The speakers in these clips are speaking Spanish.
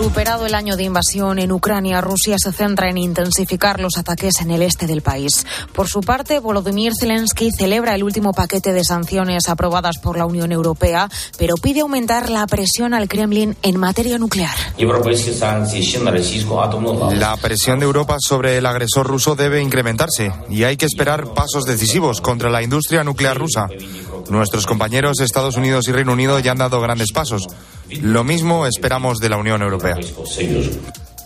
Superado el año de invasión en Ucrania, Rusia se centra en intensificar los ataques en el este del país. Por su parte, Volodymyr Zelensky celebra el último paquete de sanciones aprobadas por la Unión Europea, pero pide aumentar la presión al Kremlin en materia nuclear. La presión de Europa sobre el agresor ruso debe incrementarse y hay que esperar pasos decisivos contra la industria nuclear rusa. Nuestros compañeros Estados Unidos y Reino Unido ya han dado grandes pasos. Lo mismo esperamos de la Unión Europea.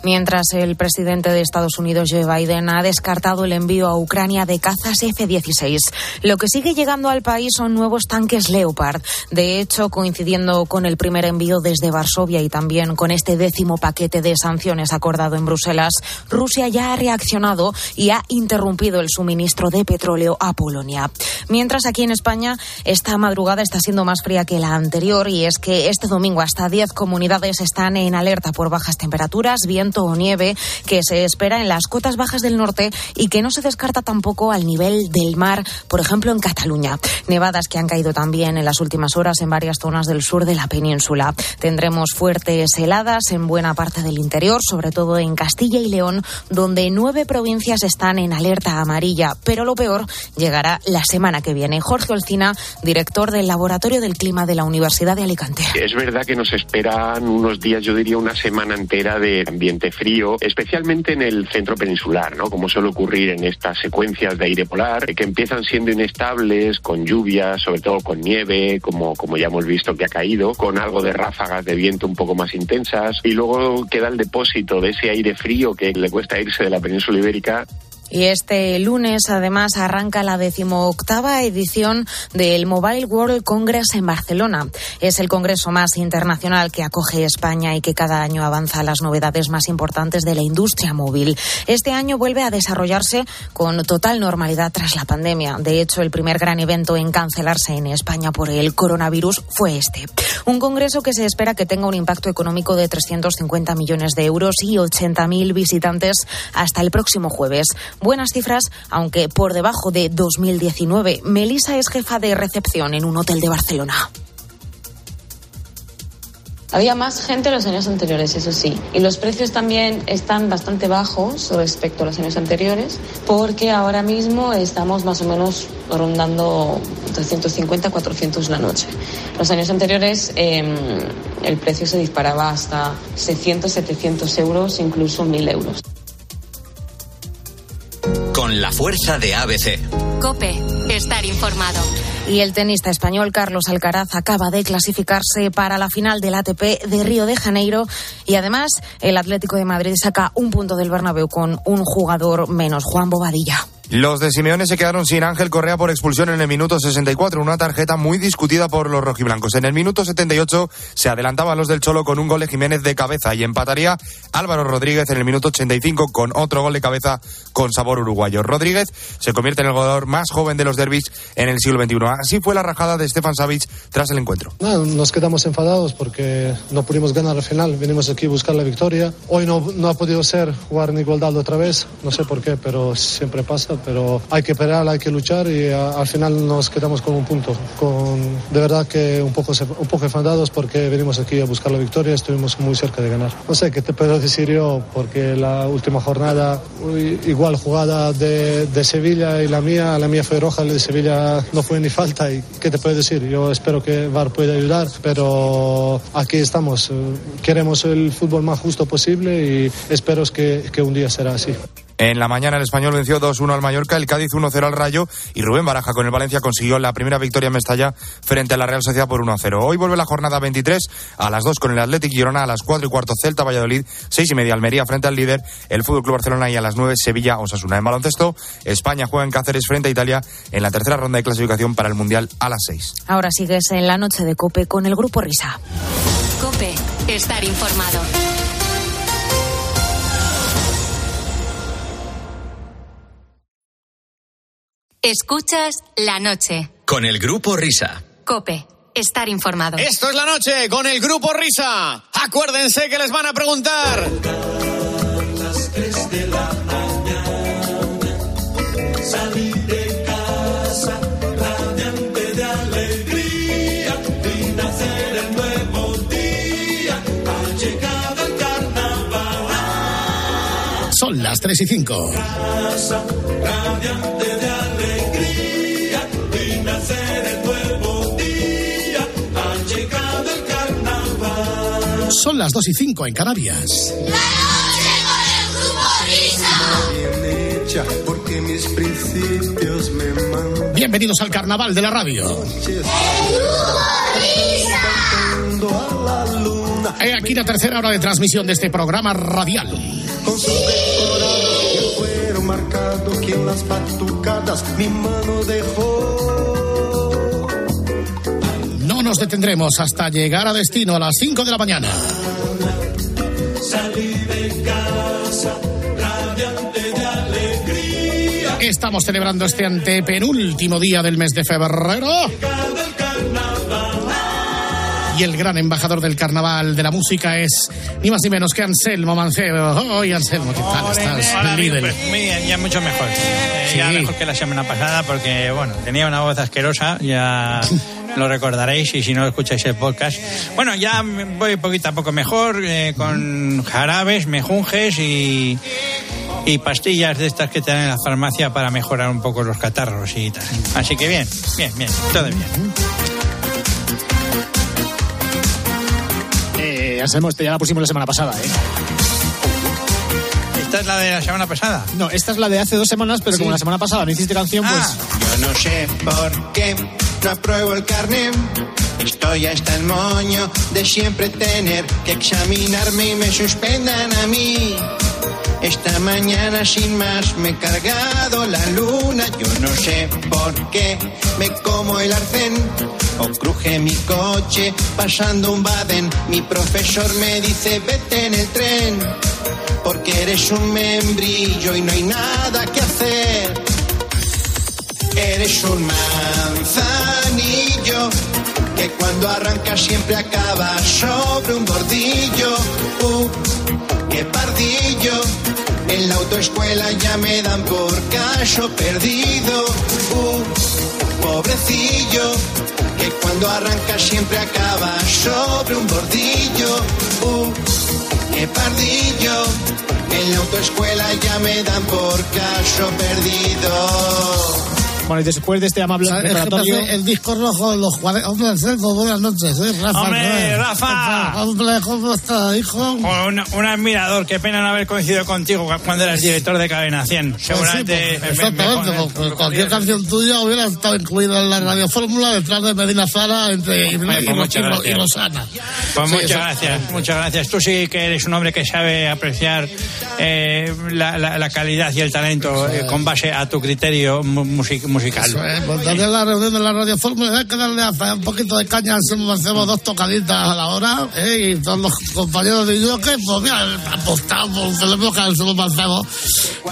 Mientras el presidente de Estados Unidos, Joe Biden, ha descartado el envío a Ucrania de cazas F-16. Lo que sigue llegando al país son nuevos tanques Leopard. De hecho, coincidiendo con el primer envío desde Varsovia y también con este décimo paquete de sanciones acordado en Bruselas, Rusia ya ha reaccionado y ha interrumpido el suministro de petróleo a Polonia. Mientras aquí en España, esta madrugada está siendo más fría que la anterior y es que este domingo hasta 10 comunidades están en alerta por bajas temperaturas, viento o nieve que se espera en las cotas bajas del norte y que no se descarta tampoco al nivel del mar, por ejemplo en Cataluña. Nevadas que han caído también en las últimas horas en varias zonas del sur de la península. Tendremos fuertes heladas en buena parte del interior, sobre todo en Castilla y León, donde nueve provincias están en alerta amarilla. Pero lo peor llegará la semana que viene. Jorge Olcina, director del Laboratorio del Clima de la Universidad de Alicante. Es verdad que nos esperan unos días, yo diría una semana entera de ambiente frío, especialmente en el centro peninsular, ¿no? Como suele ocurrir en estas secuencias de aire polar, que empiezan siendo inestables, con lluvias, sobre todo con nieve, como, como ya hemos visto que ha caído, con algo de ráfagas de viento un poco más intensas, y luego queda el depósito de ese aire frío que le cuesta irse de la península ibérica y este lunes, además, arranca la decimoctava edición del Mobile World Congress en Barcelona. Es el congreso más internacional que acoge España y que cada año avanza las novedades más importantes de la industria móvil. Este año vuelve a desarrollarse con total normalidad tras la pandemia. De hecho, el primer gran evento en cancelarse en España por el coronavirus fue este. Un congreso que se espera que tenga un impacto económico de 350 millones de euros y 80.000 visitantes hasta el próximo jueves buenas cifras, aunque por debajo de 2019. Melisa es jefa de recepción en un hotel de Barcelona. Había más gente en los años anteriores, eso sí. Y los precios también están bastante bajos respecto a los años anteriores, porque ahora mismo estamos más o menos rondando 350, 400 la noche. Los años anteriores em, el precio se disparaba hasta 600, 700 euros, incluso 1.000 euros con la fuerza de ABC. Cope, estar informado. Y el tenista español Carlos Alcaraz acaba de clasificarse para la final del ATP de Río de Janeiro y además el Atlético de Madrid saca un punto del Bernabéu con un jugador menos, Juan Bobadilla. Los de Simeone se quedaron sin Ángel Correa por expulsión en el minuto 64, una tarjeta muy discutida por los rojiblancos. En el minuto 78 se adelantaban los del Cholo con un gol de Jiménez de cabeza y empataría Álvaro Rodríguez en el minuto 85 con otro gol de cabeza con sabor uruguayo. Rodríguez se convierte en el jugador más joven de los derbis en el siglo XXI. Así fue la rajada de Stefan Savic tras el encuentro. nos quedamos enfadados porque no pudimos ganar al final. Venimos aquí a buscar la victoria. Hoy no, ha podido ser jugar en igualdad otra vez. No sé por qué, pero siempre pasa pero hay que pelear, hay que luchar y al final nos quedamos con un punto. Con, de verdad que un poco, un poco enfadados porque venimos aquí a buscar la victoria, estuvimos muy cerca de ganar. No sé qué te puedo decir yo, porque la última jornada, igual jugada de, de Sevilla y la mía, la mía fue roja, la de Sevilla no fue ni falta. ¿Y qué te puedo decir? Yo espero que VAR pueda ayudar, pero aquí estamos. Queremos el fútbol más justo posible y espero que, que un día será así. En la mañana el español venció 2-1 al Mallorca, el Cádiz 1-0 al Rayo y Rubén Baraja con el Valencia consiguió la primera victoria en Mestalla frente a la Real Sociedad por 1-0. Hoy vuelve la jornada 23 a las 2 con el Athletic Girona, a las 4 y cuarto Celta Valladolid, 6 y media Almería frente al líder, el Fútbol Club Barcelona y a las 9 Sevilla Osasuna. En baloncesto, España juega en Cáceres frente a Italia en la tercera ronda de clasificación para el Mundial a las 6. Ahora sigues en la noche de Cope con el grupo Risa. Cope, estar informado. Escuchas la noche. Con el grupo Risa. Cope. Estar informado. Esto es la noche con el grupo Risa. Acuérdense que les van a preguntar. Son las 3 y 5. Casa, Son las 2 y 5 en Canarias. porque mis principios me mandan. Bienvenidos al carnaval de la radio. He aquí la tercera hora de transmisión de este programa radial. Con su decorado el marcado que en las batucadas mi mano dejó. No nos detendremos hasta llegar a destino a las 5 de la mañana. Salí de casa radiante de alegría. Estamos celebrando este antepenúltimo día del mes de febrero. Y el gran embajador del carnaval de la música es ni más ni menos que Anselmo Mancebo. Hoy Anselmo, ¿qué tal estás? Hola, Líder. pues, muy bien, ya mucho mejor. Eh, Sí. Ya mejor que la semana pasada porque, bueno, tenía una voz asquerosa, ya lo recordaréis y si no escucháis el podcast. Bueno, ya voy poquito a poco mejor eh, con jarabes, mejunjes y, y pastillas de estas que te dan en la farmacia para mejorar un poco los catarros y tal. Así que bien, bien, bien, todo bien. Eh, Anselmo, este ya la pusimos la semana pasada, ¿eh? ¿Esta es la de la semana pasada? No, esta es la de hace dos semanas, pero como la semana pasada no hiciste canción, pues... Yo no sé por qué no apruebo el carnet. Estoy hasta el moño de siempre tener que examinarme y me suspendan a mí. Esta mañana sin más me he cargado la luna. Yo no sé por qué me como el arcén o cruje mi coche pasando un baden. Mi profesor me dice vete en el tren porque eres un membrillo y no hay nada que hacer. Eres un manzanillo que cuando arranca siempre acaba sobre un bordillo. Uh, qué pardillo. En la autoescuela ya me dan por caso perdido. Uh, pobrecillo. Que cuando arranca siempre acaba sobre un bordillo. Uh, qué pardillo. En la autoescuela ya me dan por caso perdido. Bueno, y después de este amable preparatorio... El disco rojo de los 40. Hombre, Anselmo, buenas noches. Soy Rafa. ¡Hombre. Rafa! Hombre, ¿cómo está, hijo? Un, admirador, qué pena no haber coincidido contigo cuando eras director de Cadena 100. Seguramente. Pues sí, pues, exactamente, porque cualquier canción tuya hubiera estado incluida en la radiofórmula detrás de Medina Zara entre y, Pues y- y- y- Rosana. Pues Sí, muchas eso- gracias, muchas gracias. Tú sí que eres un hombre que sabe apreciar eh, la, la- la calidad y el talento eh, con base a tu criterio mu- music- musical. Eso es, pues también la reunión de la radiofórmula hay que darle a un poquito de caña, hacemos, dos tocaditas a la hora, ¿eh? y todos los compañeros de yo que pues mira, apostamos, tenemos que Anselmo Mancebo,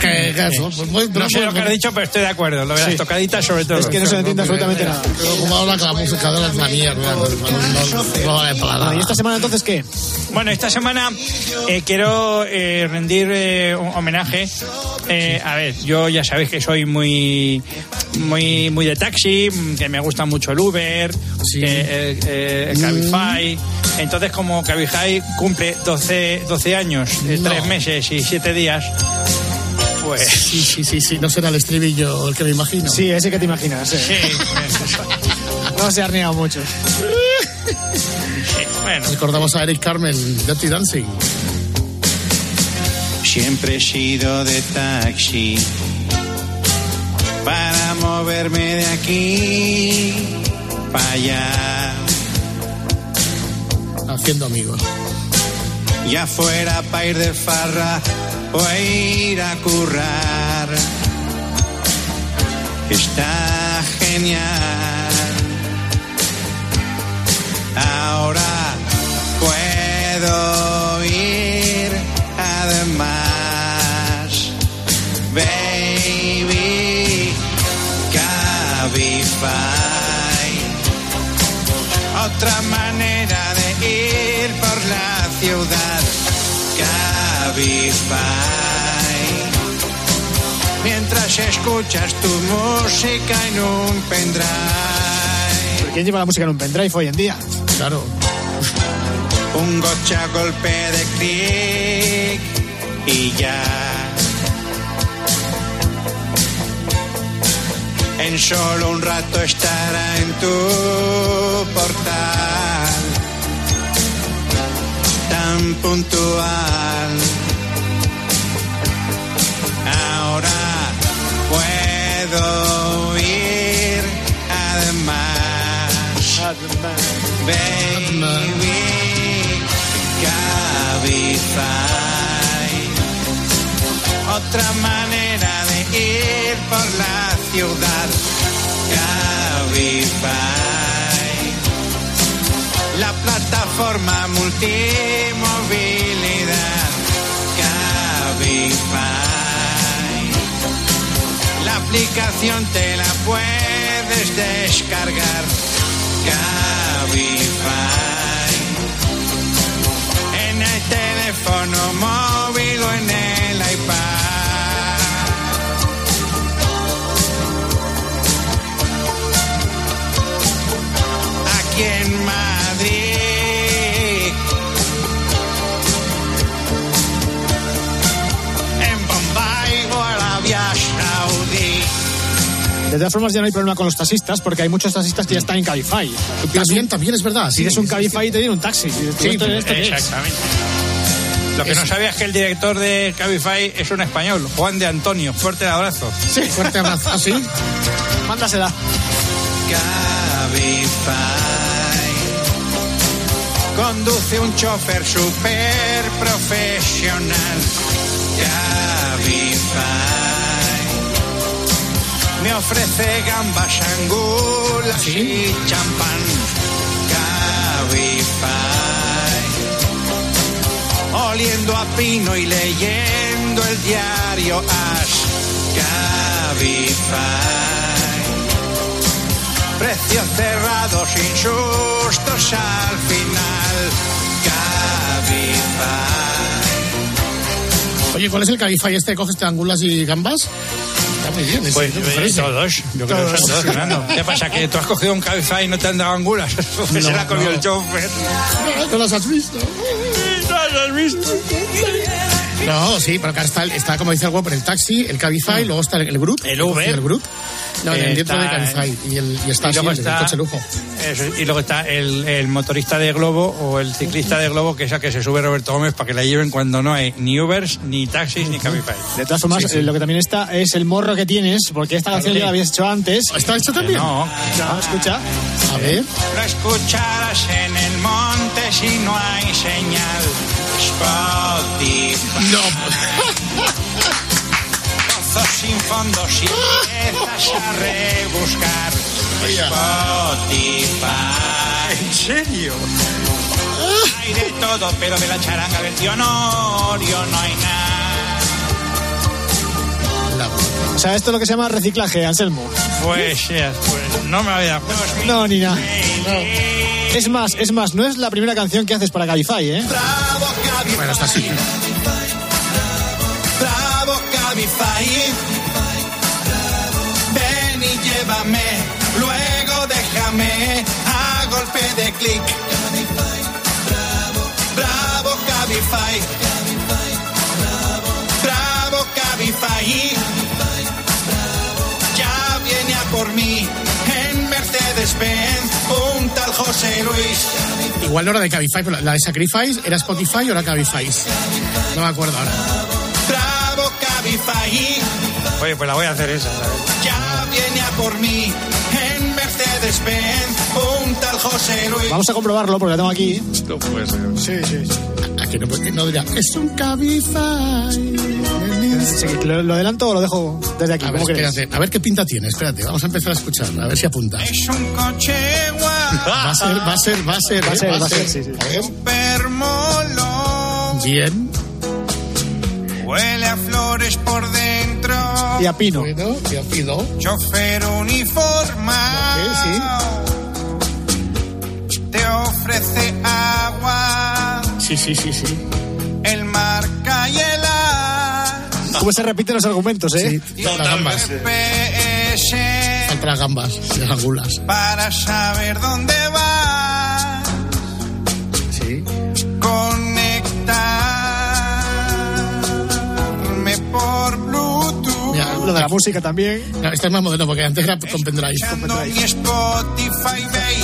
que, que eso, pues muy No sé lo que has dicho, pero estoy de acuerdo. Lo de las tocaditas, sobre todo. Es que no se entiende absolutamente nada. Pero como ahora que la música de la mierda, no, no, no vale para nada. ¿Y esta semana entonces qué? Bueno, esta semana eh, quiero eh, rendir eh, un homenaje. Eh, a ver, yo ya sabéis que soy muy, muy, muy de taxi, mm, que me gusta mucho el Uber, que, el, eh, el Cabify. Entonces, como Cabify cumple 12, 12 años, 3 meses y 7 días, pues... Sí, sí, sí, sí, no será el estribillo el que me imagino. Sí, ese que te imaginas. Sí. no se ha arneado mucho. bueno. Recordamos a Eric Carmen, Dirty Dancing. Siempre he sido de taxi moverme de aquí para allá. Haciendo amigos. Ya fuera para ir de farra o a ir a currar. Está genial. Ahora puedo ir Otra manera de ir por la ciudad. Cabify. Mientras escuchas tu música en un pendrive. ¿Quién lleva la música en un pendrive hoy en día? Claro. Un gocha golpe de clic y ya. En solo un rato estará en tu portal. Tan puntual. Ahora puedo ir además. Baby, Cabify. Otra manera de ir por la ciudad. Cabify. La plataforma multimovilidad. Cabify. La aplicación te la puedes descargar. Cabify. En el teléfono móvil o en el De todas formas, ya no hay problema con los taxistas, porque hay muchos taxistas que ya están en Cabify. También, también es verdad. Si sí, eres un Cabify, te viene un taxi. Sí, exactamente. Lo que no sabía es que el director de Cabify es un español, Juan de Antonio. Fuerte abrazo. Sí, fuerte abrazo. ¿Ah, sí? Mándasela. Cabify. Conduce un chofer super profesional. Cabify. Me ofrece gambas, angulas y champán. Cabify. Oliendo a pino y leyendo el diario As. Cabify. Precios cerrados sin sustos al final. Cabify. Oye, ¿cuál es el Cabify este? ¿Coges te angulas y gambas? Está muy bien. ese, Pues ¿no eh, parece? todos, yo creo que son todos, Fernando. ¿Qué pasa? ¿Que tú has cogido un Cabify y no te han dado angulas? Se la ha comido no. el chofer. No las has visto. No las has visto. No, sí, pero acá está, está como dice el web, el taxi, el Cabify, luego está el, el Group. El Uber. El Group. No, Eh, el dentro Cabify. Y, el, y está Y así, luego el, está- coche lujo. Eso, y luego está el, el motorista de Globo o el ciclista de Globo, que es a que se sube Roberto Gómez para que la lleven cuando no hay ni Ubers, ni taxis, ni Cabify. De todas formas, Sí, sí. eh, lo que también está es el morro que tienes, porque esta canción sí. ya la habías hecho antes. ¿Está hecho también? No, No, escucha. A ver. Lo escucharás en el monte si no hay señal. No. Sin fondo si empiezas a rebuscar. Spotify. ¿En serio? Hay de todo, pero de la charanga versión Orio no hay nada. O sea, esto es lo que se llama reciclaje, Anselmo. Pues, pues no me había. No, ni nada. Es más, es más, no es la primera canción que haces para Cabify, ¿eh? Bravo Cabify. Bueno, está así. Bravo Cabify. Ven y llévame, luego déjame a golpe de clic. Bravo Cabify. Bravo Cabify. Ya viene a por mí en Mercedes-Benz, José Luis. Igual no era de Cabify, pero la de Sacrifice era Spotify o era Cabify. No me acuerdo ahora. Bravo Cabify. Oye, pues la voy a hacer esa, ¿sabes? Ya viene a por mí en Mercedes-Benz, un tal José Luis. Vamos a comprobarlo porque la tengo aquí. No puede ser. Sí, sí, sí. Aquí no, no dirá, es un Cabify. Sí, ¿Lo, lo adelanto o lo dejo desde aquí? A ver, ¿Cómo queréis? espérate, a ver qué pinta tiene, espérate, vamos a empezar a escuchar, a ver si apunta. Es un coche Va a ser, va a ser, va a ser, Va a ¿eh? ser, va a ser, sí, sí. A bien, Huele a flores por dentro. Y a Pino. bueno, ya pido. Chofer uniformado. Te ofrece agua, Sí, sí, sí, sí. el marca y el as. ¿Cómo se repiten los argumentos, eh? Sí, las las gambas, las angulas. para saber dónde vas. Sí. Conectarme por Bluetooth. Mira, lo de la música también. No, este es más moderno porque antes era con pendrive.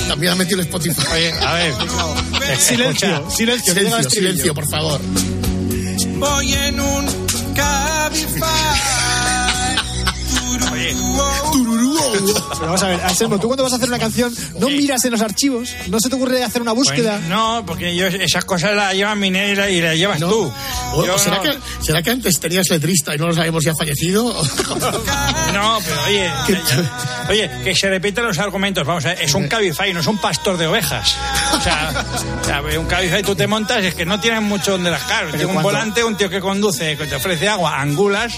También ha metido el Spotify. Oye, a ver. Silencio, silencio, Silencio, silencio, por favor. Voy en un Pero vamos a ver, Anselmo, tú cuando vas a hacer una canción, no miras en los archivos, no se te ocurre hacer una búsqueda. Pues no, porque yo esas cosas las lleva Miner y la- y las llevas tú. O- Yo o será, no. que, ¿Será que antes tenías letrista y no lo sabemos si ha fallecido? No, pero oye, ya- oye, que se repiten los argumentos. Vamos a ver, es un Cabify, no es un pastor de ovejas. O sea, o sea, un Cabify tú te montas, es que no tienes mucho donde rascar. Tiene un volante, un tío que conduce, que te ofrece agua, angulas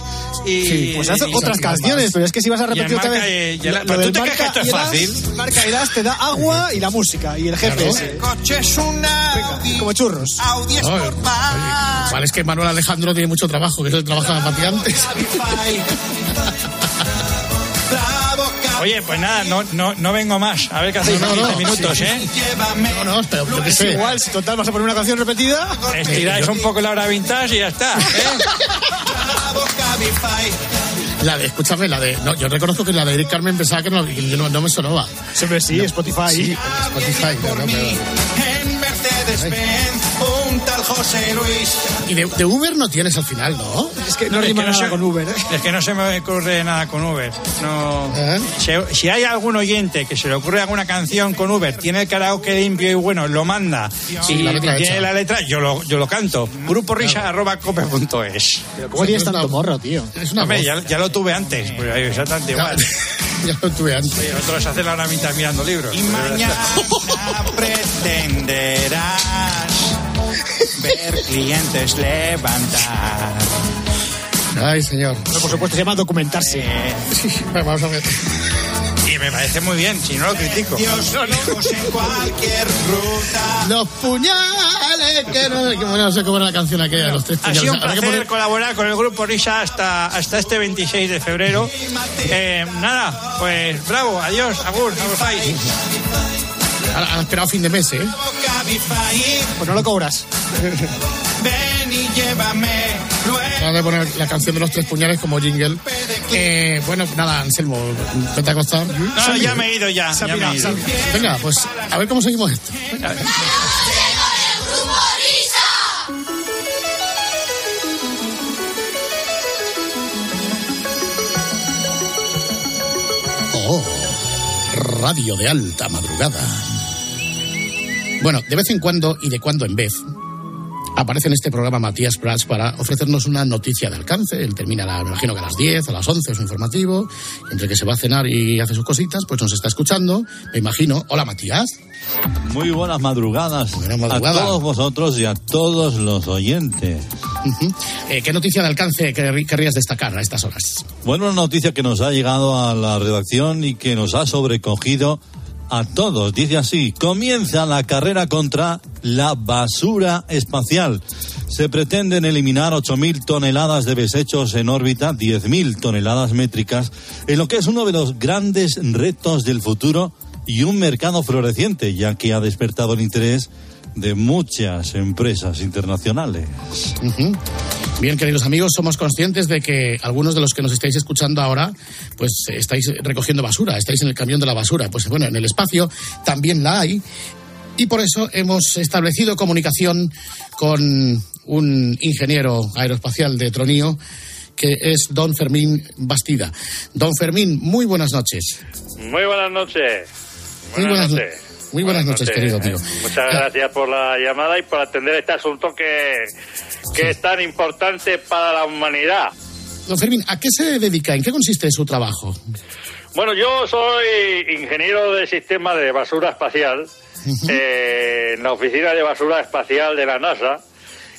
y. Sí, pues haz otras canciones, pero es que si vas a repetir otra vez. El- pero tú del te crees que marca esto es fácil. Marca y das te da agua y la música y el GPS. coche es una como churros. Audi Vale, es que Manuel Alejandro tiene mucho trabajo, que es el trabajo de Mati antes. Oye, pues nada, no, no, no vengo más. A ver qué hacéis No, no, 15 no, minutos, sí, ¿eh? No, no, pero yo qué sé. igual, si total vas a poner una canción repetida. Estiráis un poco la hora vintage y ya está. ¿eh? La de, escúchame, la de. No, yo reconozco que la de Eric Carmen pensaba que no, no, no me sonaba. Siempre sí, Spotify. Sí, Spotify, no, no, pero- En Mercedes-Benz, un tal José Luis. Y de, de Uber no tienes al final, ¿no? Es que no Es rima que no nada se- con Uber, ¿eh? Es que no se me ocurre nada con Uber. No. ¿Eh? Si, si hay algún oyente que se le ocurre alguna canción con Uber, tiene el karaoke limpio y bueno, lo manda Sí, y la letra tiene hecha. la letra, yo lo, yo lo canto. Grupo risa arroba cope.es. ¿Cómo tienes es tanto morro, tío? Es una Hombre, ya, ya lo tuve antes, pues ahí exactamente igual. ya lo tuve antes. Oye, Otros hacen la mitad mirando libros. Y mañana pretenderás ver clientes levantar. Ay, señor. Pero por supuesto, se llama documentarse. Sí, vamos a ver. Me parece muy bien, si no lo critico. Dios lejos en cualquier ruta. Los puñales que no, que bueno, no sé cómo era la canción aquella de los tres Ha puñales. sido un placer poner- colaborar con el grupo Risa hasta, hasta este 26 de febrero. Eh, nada, pues bravo, adiós, agur, agur, bye. Ha, ha esperado fin de mes, ¿eh? Pues no lo cobras. ven y llévame. Luego Vamos a poner la canción de los tres puñales como jingle. Eh, bueno, nada, Anselmo, ¿qué te ha costado? No, ya me he ido ya. Ya me he ido. Venga, pues a ver cómo seguimos esto. Oh, radio de alta madrugada. Bueno, de vez en cuando y de cuando en vez aparece en este programa Matías Prats para ofrecernos una noticia de alcance. Él termina, la- me imagino que a las 10, a las 11 su informativo. Entre que se va a cenar y hace sus cositas, pues nos está escuchando. Me imagino. Hola, Matías. Muy buenas madrugadas Buena madrugada. a todos vosotros y a todos los oyentes. Ujú. Eh, ¿Qué noticia de alcance querrí- querrías destacar a estas horas? Bueno, una noticia que nos ha llegado a la redacción y que nos ha sobrecogido a todos. Dice así, comienza la carrera contra la basura espacial. Se pretenden eliminar 8.000 toneladas de desechos en órbita, 10.000 toneladas métricas, en lo que es uno de los grandes retos del futuro y un mercado floreciente, ya que ha despertado el interés de muchas empresas internacionales. Bien, queridos amigos, somos conscientes de que algunos de los que nos estáis escuchando ahora, pues estáis recogiendo basura, estáis en el camión de la basura. Pues bueno, en el espacio también la hay. Y por eso hemos establecido comunicación con un ingeniero aeroespacial de Tronío, que es don Fermín Bastida. Don Fermín, muy buenas noches. Muy buenas noches. Muy buenas no- muy buenas noches, querido tío. Muchas gracias por la llamada y por atender este asunto que, que es tan importante para la humanidad. Don Fermín, ¿a qué se dedica? ¿En qué consiste su trabajo? Bueno, yo soy ingeniero de sistema de basura espacial eh, en la oficina de basura espacial de la NASA.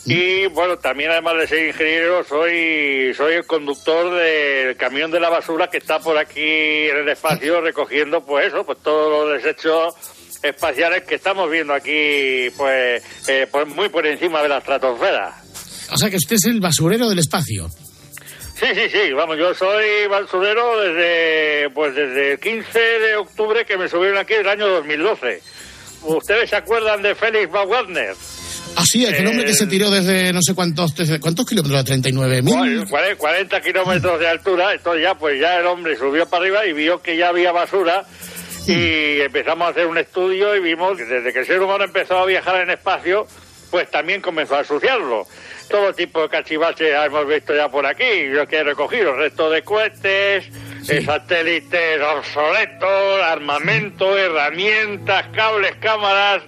Y bueno, también además de ser ingeniero, soy, soy el conductor del camión de la basura que está por aquí en el espacio recogiendo pues eso, pues todos los desechos espaciales que estamos viendo aquí pues, eh, pues muy por encima de la estratosfera. O sea que usted es el basurero del espacio. Sí, sí, sí, vamos, yo soy basurero desde, pues desde el 15 de octubre que me subieron aquí el año 2012. ¿Ustedes se acuerdan de Félix Baumgartner? Ah, sí, el hombre que se tiró desde no sé cuántos, desde, ¿cuántos kilómetros? ¿39.000? 40, 40 kilómetros de altura, entonces ya, pues ya el hombre subió para arriba y vio que ya había basura y empezamos a hacer un estudio y vimos que desde que el ser humano empezó a viajar en espacio, pues también comenzó a asociarlo. Todo tipo de cachivaches hemos visto ya por aquí, lo que he recogido, restos de cohetes, eh, satélites obsoletos, armamento, herramientas, cables, cámaras.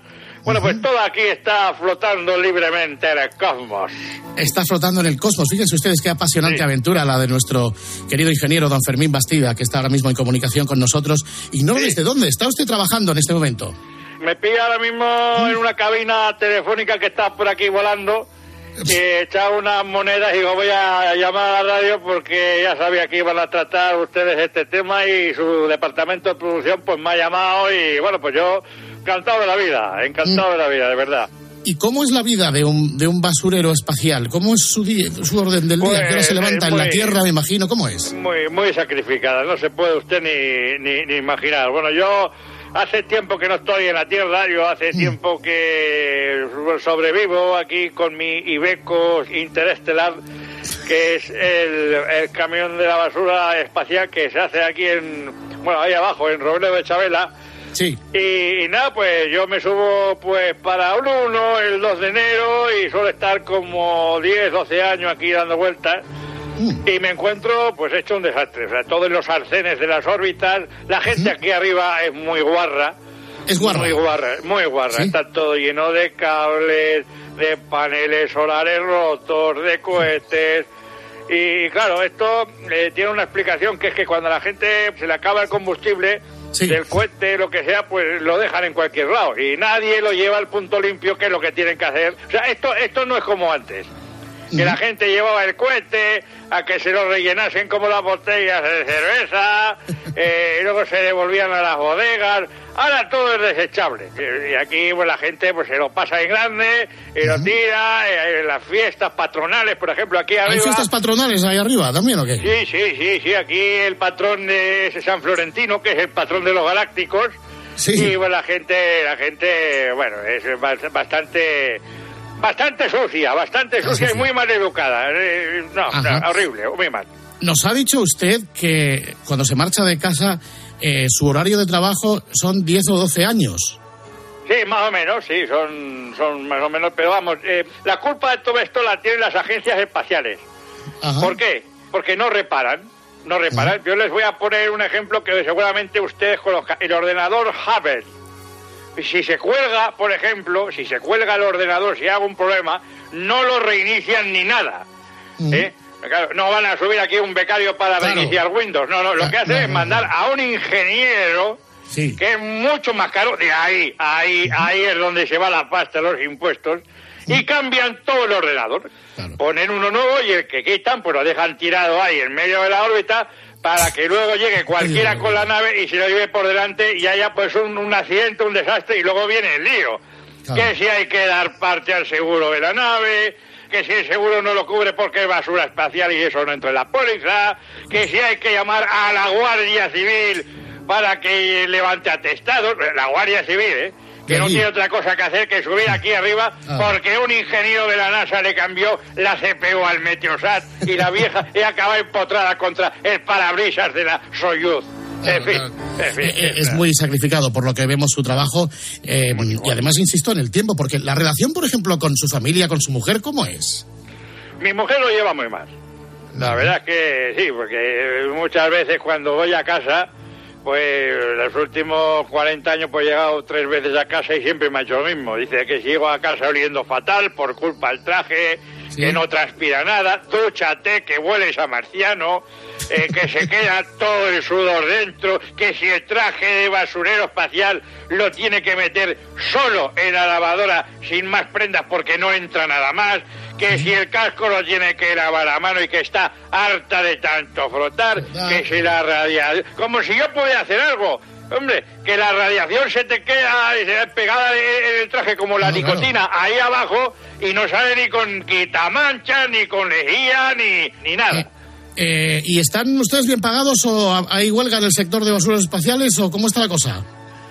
Bueno, pues todo aquí está flotando libremente en el cosmos. Está flotando en el cosmos. Fíjense ustedes qué apasionante aventura la de nuestro querido ingeniero don Fermín Bastida, que está ahora mismo en comunicación con nosotros. ¿Y no desde dónde está usted trabajando en este momento? Me pilla ahora mismo en una cabina telefónica que está por aquí volando y echaba unas monedas y digo voy a llamar a la radio porque ya sabía que iban a tratar ustedes este tema y su departamento de producción pues me ha llamado y bueno pues yo encantado de la vida, encantado de la vida, de verdad. ¿Y cómo es la vida de un, de un basurero espacial? ¿Cómo es su, día, su orden del día? Pues, ¿Qué hora se levanta? ¿En la muy- Tierra, me imagino? ¿Cómo es? Muy, muy sacrificada, no se puede usted ni, ni, ni imaginar. Bueno, yo hace tiempo que no estoy en la Tierra, yo hace tiempo que sobrevivo aquí con mi Ibeco Interestelar, que es el, el camión de la basura espacial que se hace aquí en, bueno, ahí abajo, en Robledo de Chabela. Sí. Y, y nada, pues yo me subo pues para un 1 el 2 de enero y suelo estar como 10, 12 años aquí dando vueltas. Y me encuentro pues hecho un desastre. O sea, todos los arcenes de las órbitas, la gente aquí arriba es muy guarra. Es guarra. Muy guarra, muy guarra. Está todo lleno de cables, de paneles solares rotos, de cohetes. Y claro, esto eh, tiene una explicación que es que cuando a la gente se le acaba el combustible del cohete, lo que sea, pues lo dejan en cualquier lado y nadie lo lleva al punto limpio, que es lo que tienen que hacer. O sea, esto, esto no es como antes. Que la gente llevaba el cohete a que se lo rellenasen como las botellas de cerveza, eh, y luego se devolvían a las bodegas. Ahora todo es desechable. Y aquí pues, la gente pues se lo pasa en grande y lo tira eh, en las fiestas patronales, por ejemplo, aquí ¿Hay arriba. fiestas patronales ahí arriba también o qué? Sí, sí, sí, sí. Aquí el patrón de ese San Florentino, que es el patrón de los galácticos. Y bueno, la gente, la gente, bueno, es bas- bastante, bastante sucia, bastante sucia y muy mal educada. Eh, No, horrible, muy mal. Nos ha dicho usted que cuando se marcha de casa eh, su horario de trabajo son 10 o 12 años. Sí, más o menos, sí, son, son más o menos, pero vamos, eh, la culpa de todo esto la tienen las agencias espaciales. ¿Por qué? Porque no reparan, no reparan. Yo les voy a poner un ejemplo que seguramente ustedes conozcan. El ordenador Hubble. Si se cuelga, por ejemplo, si se cuelga el ordenador, si hago un problema, no lo reinician ni nada. ¿eh? Claro, no van a subir aquí un becario para reiniciar Windows. No, no, lo que hacen es mandar a un ingeniero que es mucho más caro. De ahí, ahí, ahí es donde se va la pasta, los impuestos. Y cambian todo el ordenador. Ponen uno nuevo y el que quitan, pues lo dejan tirado ahí en medio de la órbita para que luego llegue cualquiera con la nave y se lo lleve por delante y haya pues un, un accidente, un desastre y luego viene el lío. Que si hay que dar parte al seguro de la nave, que si el seguro no lo cubre porque es basura espacial y eso no entra en la póliza, que si hay que llamar a la Guardia Civil para que levante atestados, la Guardia Civil, ¿eh? Que no tiene otra cosa que hacer que subir aquí arriba porque un ingeniero de la NASA le cambió la CPU al Meteosat y la vieja y acaba empotrada contra el parabrisas de la Soyuz. En fin, en fin. Eh, es muy sacrificado por lo que vemos su trabajo eh, y además insisto en el tiempo porque la relación por ejemplo con su familia con su mujer cómo es Mi mujer lo lleva muy mal. La verdad es que sí, porque muchas veces cuando voy a casa, pues los últimos 40 años pues he llegado tres veces a casa y siempre me ha hecho lo mismo. Dice que llego a casa oliendo fatal por culpa del traje, que no transpira nada, dúchate, que hueles a marciano, eh, que se queda todo el sudor dentro, que si el traje de basurero espacial lo tiene que meter solo en la lavadora sin más prendas porque no entra nada más, que si el casco lo tiene que lavar a mano y que está harta de tanto frotar, que si la radiación... Como si yo pudiera hacer algo. Hombre, que la radiación se te queda eh, pegada en el traje como la nicotina ahí abajo y no sale ni con quitamancha, ni con lejía, ni, ni nada. Eh, ¿y están ustedes bien pagados o hay huelga en el sector de basuras espaciales o cómo está la cosa?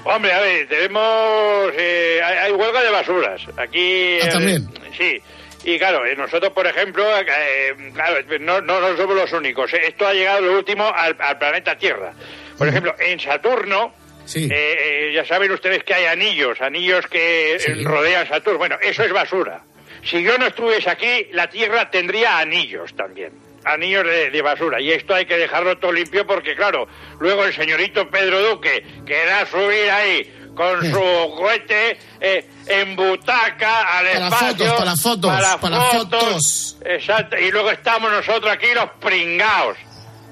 Hombre, a ver, tenemos. eh, hay, hay huelga de basuras. Aquí. Ah, eh, también. sí. Y claro, eh, nosotros, por ejemplo, eh, claro, no, no, no somos los únicos. eh. Esto ha llegado lo último al, al planeta Tierra. Por ejemplo, en Saturno. Sí. eh, eh, ya saben ustedes que hay anillos, anillos que eh, rodean Saturno. Bueno, eso es basura. Si yo no estuviese aquí, la Tierra tendría anillos también. Anillos de, de basura. Y esto hay que dejarlo todo limpio porque, claro, luego el señorito Pedro Duque querrá subir ahí con su cohete eh, en butaca al Para espacio. fotos, para fotos, para para fotos. fotos. Exacto. Y luego estamos nosotros aquí los pringaos.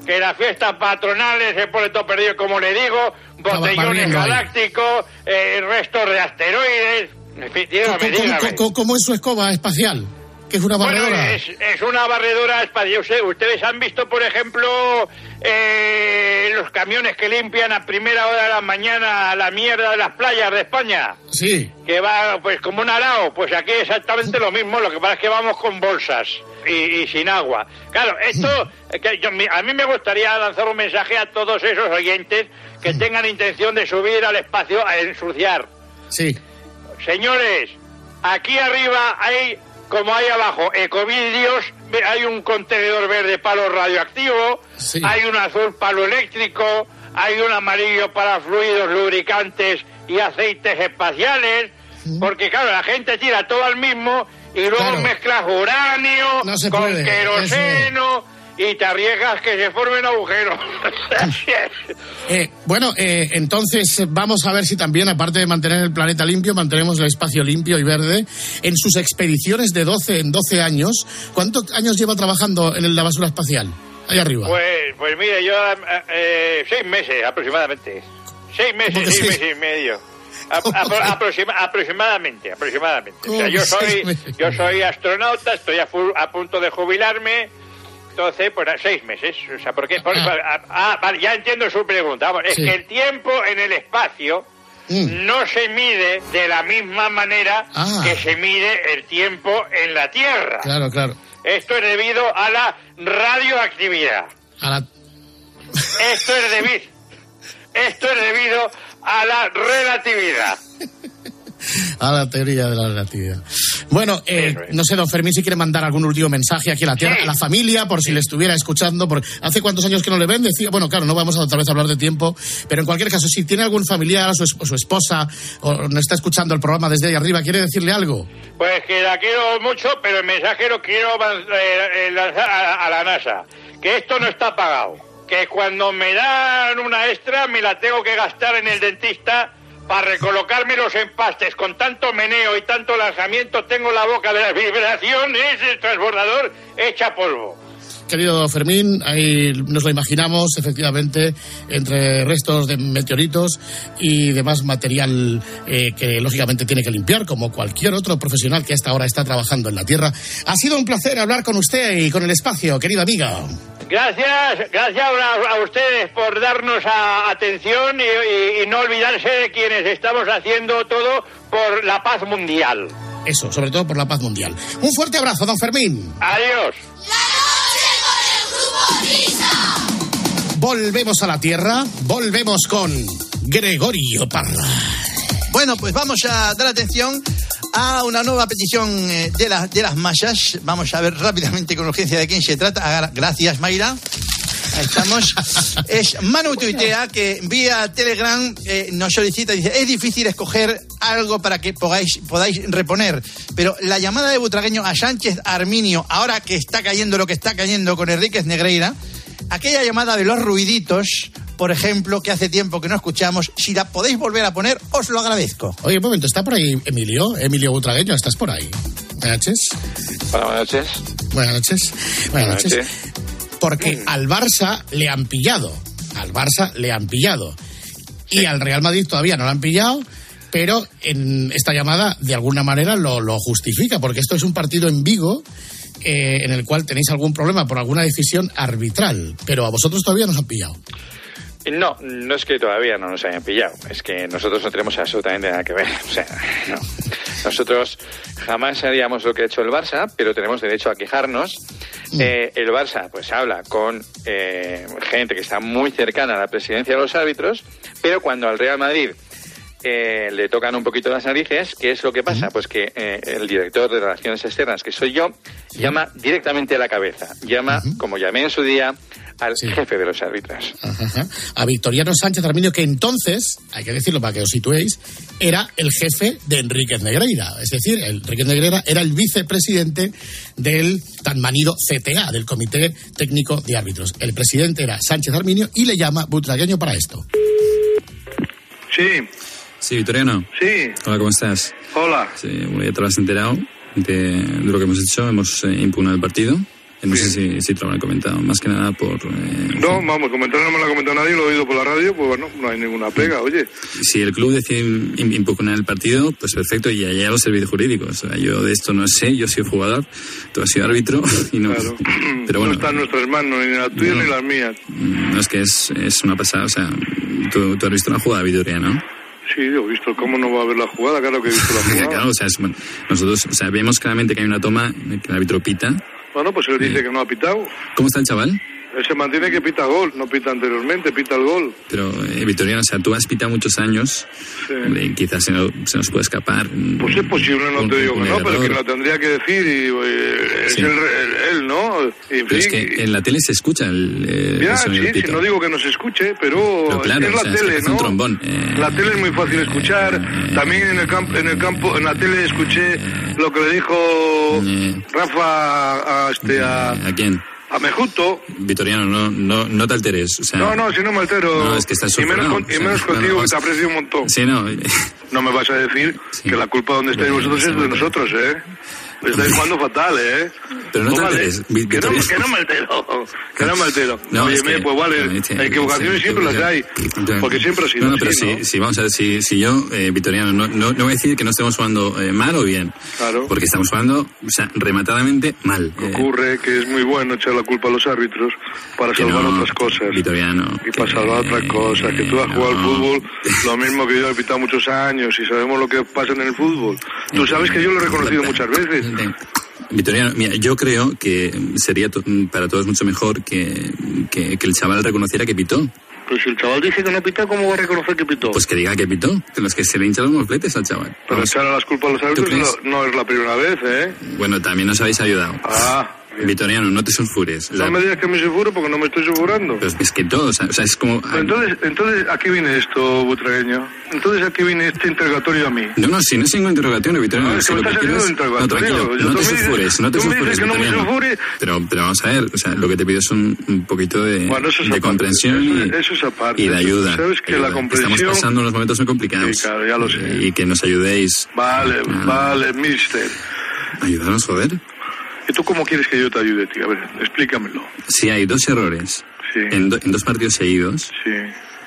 Que las fiestas patronales se pone todo perdido, como le digo, botellones galácticos, eh, restos de asteroides. En fin, dígame, ¿Cómo, dígame. cómo- es su escoba espacial? Que es una Bueno, barredora. es, es una barredora espacial. Usted- Ustedes han visto, por ejemplo, eh, los camiones que limpian a primera hora de la mañana la mierda de las playas de España. Sí. Que va, pues, como un arao. Pues aquí exactamente lo mismo. Lo que pasa es que vamos con bolsas y, y sin agua. Claro, esto. que yo- a mí me gustaría lanzar un mensaje a todos esos oyentes que tengan intención de subir al espacio a ensuciar. Sí. Señores, aquí arriba hay, como hay abajo, ecovidrios, ve- hay un contenedor verde palo radioactivo, Sí. hay un azul palo eléctrico, hay un amarillo para fluidos lubricantes y aceites espaciales, porque claro, la gente tira todo al mismo y luego Claro. mezclas uranio No con puede, queroseno y te arriesgas que se formen agujeros. Eh, bueno, eh, entonces eh, vamos a ver si también, aparte de mantener el planeta limpio, mantenemos el espacio limpio y verde. En sus expediciones de 12 en 12 años, ¿cuántos años lleva trabajando en la basura espacial? Ahí arriba. Pues, pues mire, yo eh, seis meses aproximadamente. Seis meses, ¿Cómo que seis seis? meses y medio. Aproximadamente, aproximadamente. O sea, ¿Cómo yo soy, yo soy astronauta, estoy a, a punto de jubilarme. Entonces, pues seis meses. O sea, ¿por qué? Por- ah, ah, vale, ya entiendo su pregunta. Vamos, Sí. Es que el tiempo en el espacio Mm. no se mide de la misma manera Ah. que se mide el tiempo en la Tierra. Claro, claro. Esto es debido a la radioactividad. A la- Esto es debido, esto es debido a la relatividad. a la teoría de la relatividad. Bueno, eh, no sé, don Fermín, si quiere mandar algún último mensaje aquí a la tierra, a la familia, por si le estuviera escuchando. Por... ¿Hace cuántos años que no le ven? Decía, bueno, claro, no vamos a otra vez a hablar de tiempo, pero en cualquier caso, si tiene algún familiar o su, es- o su esposa o no está escuchando el programa desde ahí arriba, ¿quiere decirle algo? Pues que la quiero mucho, pero el mensaje lo quiero eh, eh, lanzar a la NASA. Que esto no está pagado. Que cuando me dan una extra me la tengo que gastar en el dentista para recolocarme los empastes. Con tanto meneo y tanto lanzamiento tengo la boca de las vibraciones del transbordador hecha polvo. Querido Fermín, ahí nos lo imaginamos, efectivamente, entre restos de meteoritos y demás material eh, que lógicamente tiene que limpiar, como cualquier otro profesional que a esta hora está trabajando en la Tierra. Ha sido un placer hablar con usted y con el espacio, querida amiga. Gracias, gracias a, a ustedes por darnos a- atención y, y- y no olvidarse de quienes estamos haciendo todo por la paz mundial. Eso, sobre todo por la paz mundial. Un fuerte abrazo, don Fermín. Adiós. Volvemos a la Tierra, volvemos con Gregorio Parra. Bueno, pues vamos a dar atención a una nueva petición eh, de, las de las masas. Vamos a ver rápidamente con urgencia de quién se trata. Gracias, Mayra. Ahí estamos. Es Manu Tuitea que vía Telegram eh, nos solicita, dice, es difícil escoger algo para que podáis, podáis reponer, pero la llamada de Butragueño a Sánchez Arminio, ahora que está cayendo lo que está cayendo con Enríquez Negreira, aquella llamada de los ruiditos, por ejemplo, que hace tiempo que no escuchamos, si la podéis volver a poner, os lo agradezco. Oye, un momento, ¿está por ahí Emilio? Emilio Butragueño, ¿estás por ahí? Buenas noches. Hola, buenas noches. Buenas noches. Buenas Buenas noches. Porque al Barça le han pillado. Al Barça le han pillado. Y al Real Madrid todavía no lo han pillado. Pero en esta llamada, de alguna manera, lo, lo justifica, porque esto es un partido en Vigo eh, en el cual tenéis algún problema por alguna decisión arbitral. Pero a vosotros todavía nos han pillado. No, no es que todavía no nos hayan pillado, es que nosotros no tenemos absolutamente nada que ver. O sea, no. Nosotros jamás haríamos lo que ha hecho el Barça, pero tenemos derecho a quejarnos. Eh, el Barça, pues habla con eh, gente que está muy cercana a la presidencia de los árbitros, pero cuando al Real Madrid eh, le tocan un poquito las narices. ¿Qué es lo que pasa? Pues que eh, el director de Relaciones Externas, que soy yo, llama directamente a la cabeza. Llama, como llamé en su día, al jefe de los árbitros. Ajá. A Victoriano Sánchez Arminio, que entonces, hay que decirlo para que os situéis, era el jefe de Enríquez Negreira. Es decir, el Enríquez Negreira era el vicepresidente del tan manido CTA, del Comité Técnico de Árbitros. El presidente era Sánchez Arminio y le llama Butragueño para esto. Sí, Sí, Victoriano. sí, Hola, ¿cómo estás? hola. Sí, bueno, ya te lo has enterado de, de lo que hemos hecho. Hemos eh, impugnado el partido. Eh, No sé si, si te lo han comentado. Más que nada por... eh, No, vamos, comentar no me lo ha comentado nadie, lo he oído por la radio, pues bueno, no hay ninguna pega, oye. si el club decide im- impugnar el partido, pues perfecto, y allá los servicios jurídicos. O sea, yo de esto no sé, yo soy jugador, tú has sido árbitro, y no... Pero no bueno, está en nuestras manos, ni las tuyas No. ni las mías. no es que es, es una pasada. O sea, tú, tú has visto la jugada Vitoria, ¿no? Sí, he visto, ¿cómo no va a haber la jugada? Claro que he visto la jugada. Claro, o sea, es- nosotros o sea, vemos claramente que hay una toma que el árbitro pita. Bueno, pues él dice que no ha pitado. ¿Cómo está el chaval? Él se mantiene que pita gol, no pita anteriormente, pita el gol. Pero, eh, Victoriano, o sea, tú has pitado muchos años, Sí. hombre, quizás se, no- se nos puede escapar. Pues es posible, no un- te digo que un no, pero que lo tendría que decir y eh, es Sí. el- el- él, ¿no? Y, en Pero es fin, que en la tele se escucha el, eh, Ya, el sonido sí, del sí, pito. no digo que no se escuche, pero, Pero claro, es la o sea, es tele, un ¿no? trombón. eh, La tele es muy fácil escuchar. También en el campo, en el campo, en la tele escuché lo que le dijo Rafa a, este a, ¿A quién? A Mejuto. Victoriano, no, no, no te alteres. O sea, No, no, si no me altero. No, es que estás y menos, con- y o sea, menos no, contigo, no, que te aprecio un montón. Sí, no. No me vas a decir que la culpa donde estáis vosotros es de nosotros, ¿eh? Estáis jugando fatal, ¿eh? Pero no te Vale, alteres, Que no, que no me altero, que no me altero. No, Oye, es que- pues vale, no, sí, equivocaciones sí, siempre las hay, Entonces- porque siempre ha sido No, no, pero si vamos a ver, si, si yo, eh, Victoriano, no, no, voy a decir que no estemos jugando eh, mal o bien. Claro. Porque estamos jugando, o sea, rematadamente mal. Eh, Ocurre que es muy bueno echar la culpa a los árbitros para salvar otras cosas. Victoriano. Y para salvar otras cosas, que tú has jugado al fútbol lo mismo que yo he pitado muchos años y sabemos lo que pasa en el fútbol. Tú sabes que yo lo he reconocido muchas veces. Victoriano, mira, yo creo que sería to- para todos mucho mejor que, que, que el chaval reconociera que pitó. Pues si el chaval dice que no pita, ¿cómo va a reconocer que pitó? Pues que diga que pitó. Que los que se le hinchan los mofletes al chaval. Pero echar a las culpas a los árbitros no, no es la primera vez, ¿eh? Bueno, también nos habéis ayudado. Ah, Victoriano, no te sulfures. Sea, no me digas que me sulfuro porque no me estoy sulfurando. pero es que todo, o sea, es como... Entonces, entonces, ¿a qué viene esto, Butragueño? Entonces, ¿a qué viene este interrogatorio a mí? No, no, si no es ningún interrogatorio, Victoriano. No, es que me lo que quieres- No, tranquilo, Yo- no te sulfures, no te sulfures, no me. Pero, pero vamos a ver, o sea, lo que te pido es un, un poquito de, Bueno, eso es de comprensión eso- y, eso es aparte. y de ayuda. Sabes que la Ayuda. comprensión- Estamos pasando unos momentos muy complicados. Sí, claro, ya lo sé. Y que nos ayudéis. Vale, Ah. vale, mister. Ayudarnos, joder. ¿Y tú cómo quieres que yo te ayude, tío? A ver, explícamelo. Si hay dos errores en, do- en dos partidos seguidos, Sí.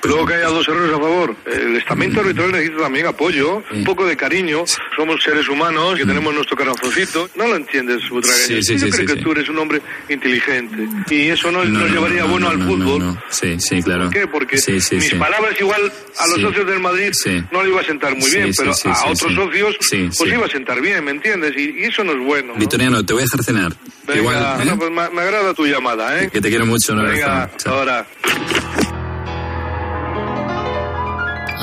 Luego que haya dos errores a favor. El estamento arbitral necesita también apoyo, un poco de cariño. Somos seres humanos que tenemos nuestro corazoncito. No lo entiendes, Butragueño. Sí, sí, yo sí, creo sí, que tú eres un hombre inteligente. Y eso no, No, nos no, llevaría no, bueno no, al fútbol. Sí, sí, claro. ¿Por qué? Porque mis palabras igual a los socios del Madrid no le iba a sentar muy bien, pero a otros socios pues sí. iba a sentar bien, ¿me entiendes? Y, y eso no es bueno. ¿no? Victoriano, te voy a dejar cenar. Venga, Igual, ¿eh? no, pues me, me agrada tu llamada, ¿eh? Que te quiero mucho, Venga, abrazo.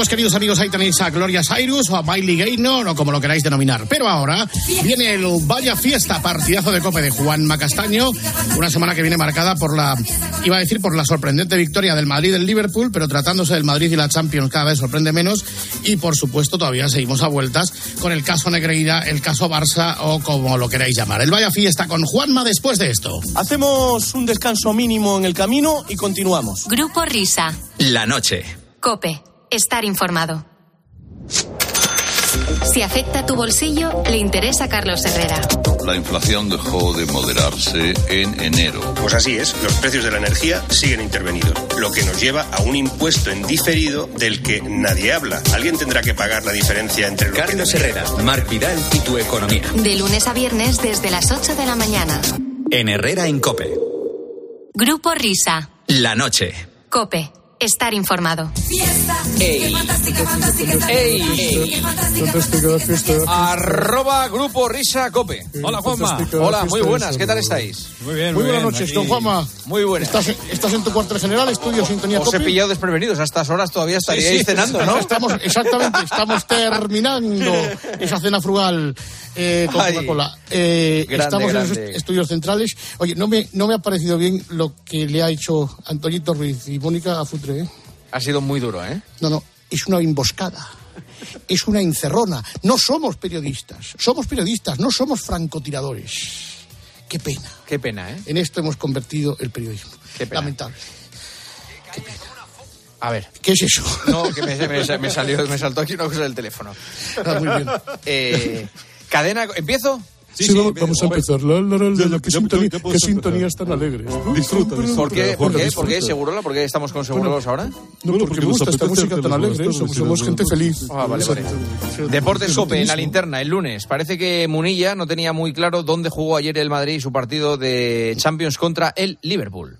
Pues queridos amigos, ahí tenéis a Gloria Cyrus o a Miley Gaynor o como lo queráis denominar. Pero ahora viene el Vaya Fiesta, partidazo de cope de Juan Macastaño, una semana que viene marcada por la, iba a decir por la sorprendente victoria del Madrid del Liverpool, pero tratándose del Madrid y la Champions cada vez sorprende menos y por supuesto todavía seguimos a vueltas con el caso Negreira, el caso Barça o como lo queráis llamar. El Vaya Fiesta con Juanma después de esto. Hacemos un descanso mínimo en el camino y continuamos. Grupo Risa. La noche. Cope. Estar informado. Si afecta tu bolsillo, le interesa a Carlos Herrera. La inflación dejó de moderarse en enero. Pues así es, los precios de la energía siguen intervenidos, lo que nos lleva a un impuesto en diferido del que nadie habla. Alguien tendrá que pagar la diferencia entre lo Carlos Herrera, Marc Vidal y tu economía. De lunes a viernes desde las 8 de la mañana. En Herrera en Cope. Grupo Risa. La noche. Cope. Estar informado. ¡Ey! ¡Ey! Arroba Grupo Risa Cope. Hola Juanma. Hola, muy buenas. ¿Qué tal estáis? Muy bien, Muy buenas noches, don Juanma. Muy buenas. ¿Estás, estás en tu cuartel general, estudio Sintonía Os he pillado desprevenidos. A estas horas todavía estaríais Sí, sí, cenando, ¿no? Estamos, exactamente, estamos terminando esa cena frugal eh, con Coca-Cola. Eh, grande, estamos en grande. los estudios centrales. Oye, no me, no me ha parecido bien lo que le ha hecho Antoñito Ruiz y Mónica a Futre, ¿eh? Ha sido muy duro, ¿eh? No, no, es una emboscada. Es una encerrona. No somos periodistas. Somos periodistas, no somos francotiradores. Qué pena. Qué pena, ¿eh? En esto hemos convertido el periodismo. Qué pena. Lamentable. A ver. ¿Qué es eso? No, que me, me- me salió, me saltó aquí una cosa del teléfono. Ah, muy bien. Eh, cadena, ¿empiezo? Sí, vamos, vamos a empezar. La, la, la, la, la, qué sintonía, qué sintonías tan alegres. Disfruta, ¿Por qué? ¿Por qué? ¿Por qué disfruta. Segurola? ¿Por qué estamos con Segurolos ahora? No, porque me gusta esta música tan alegre. Somos, somos gente feliz. Ah, vale, vale. Deportes Cope en la linterna el lunes. Parece que Munilla no tenía muy claro dónde jugó ayer el Madrid y su partido de Champions contra el Liverpool.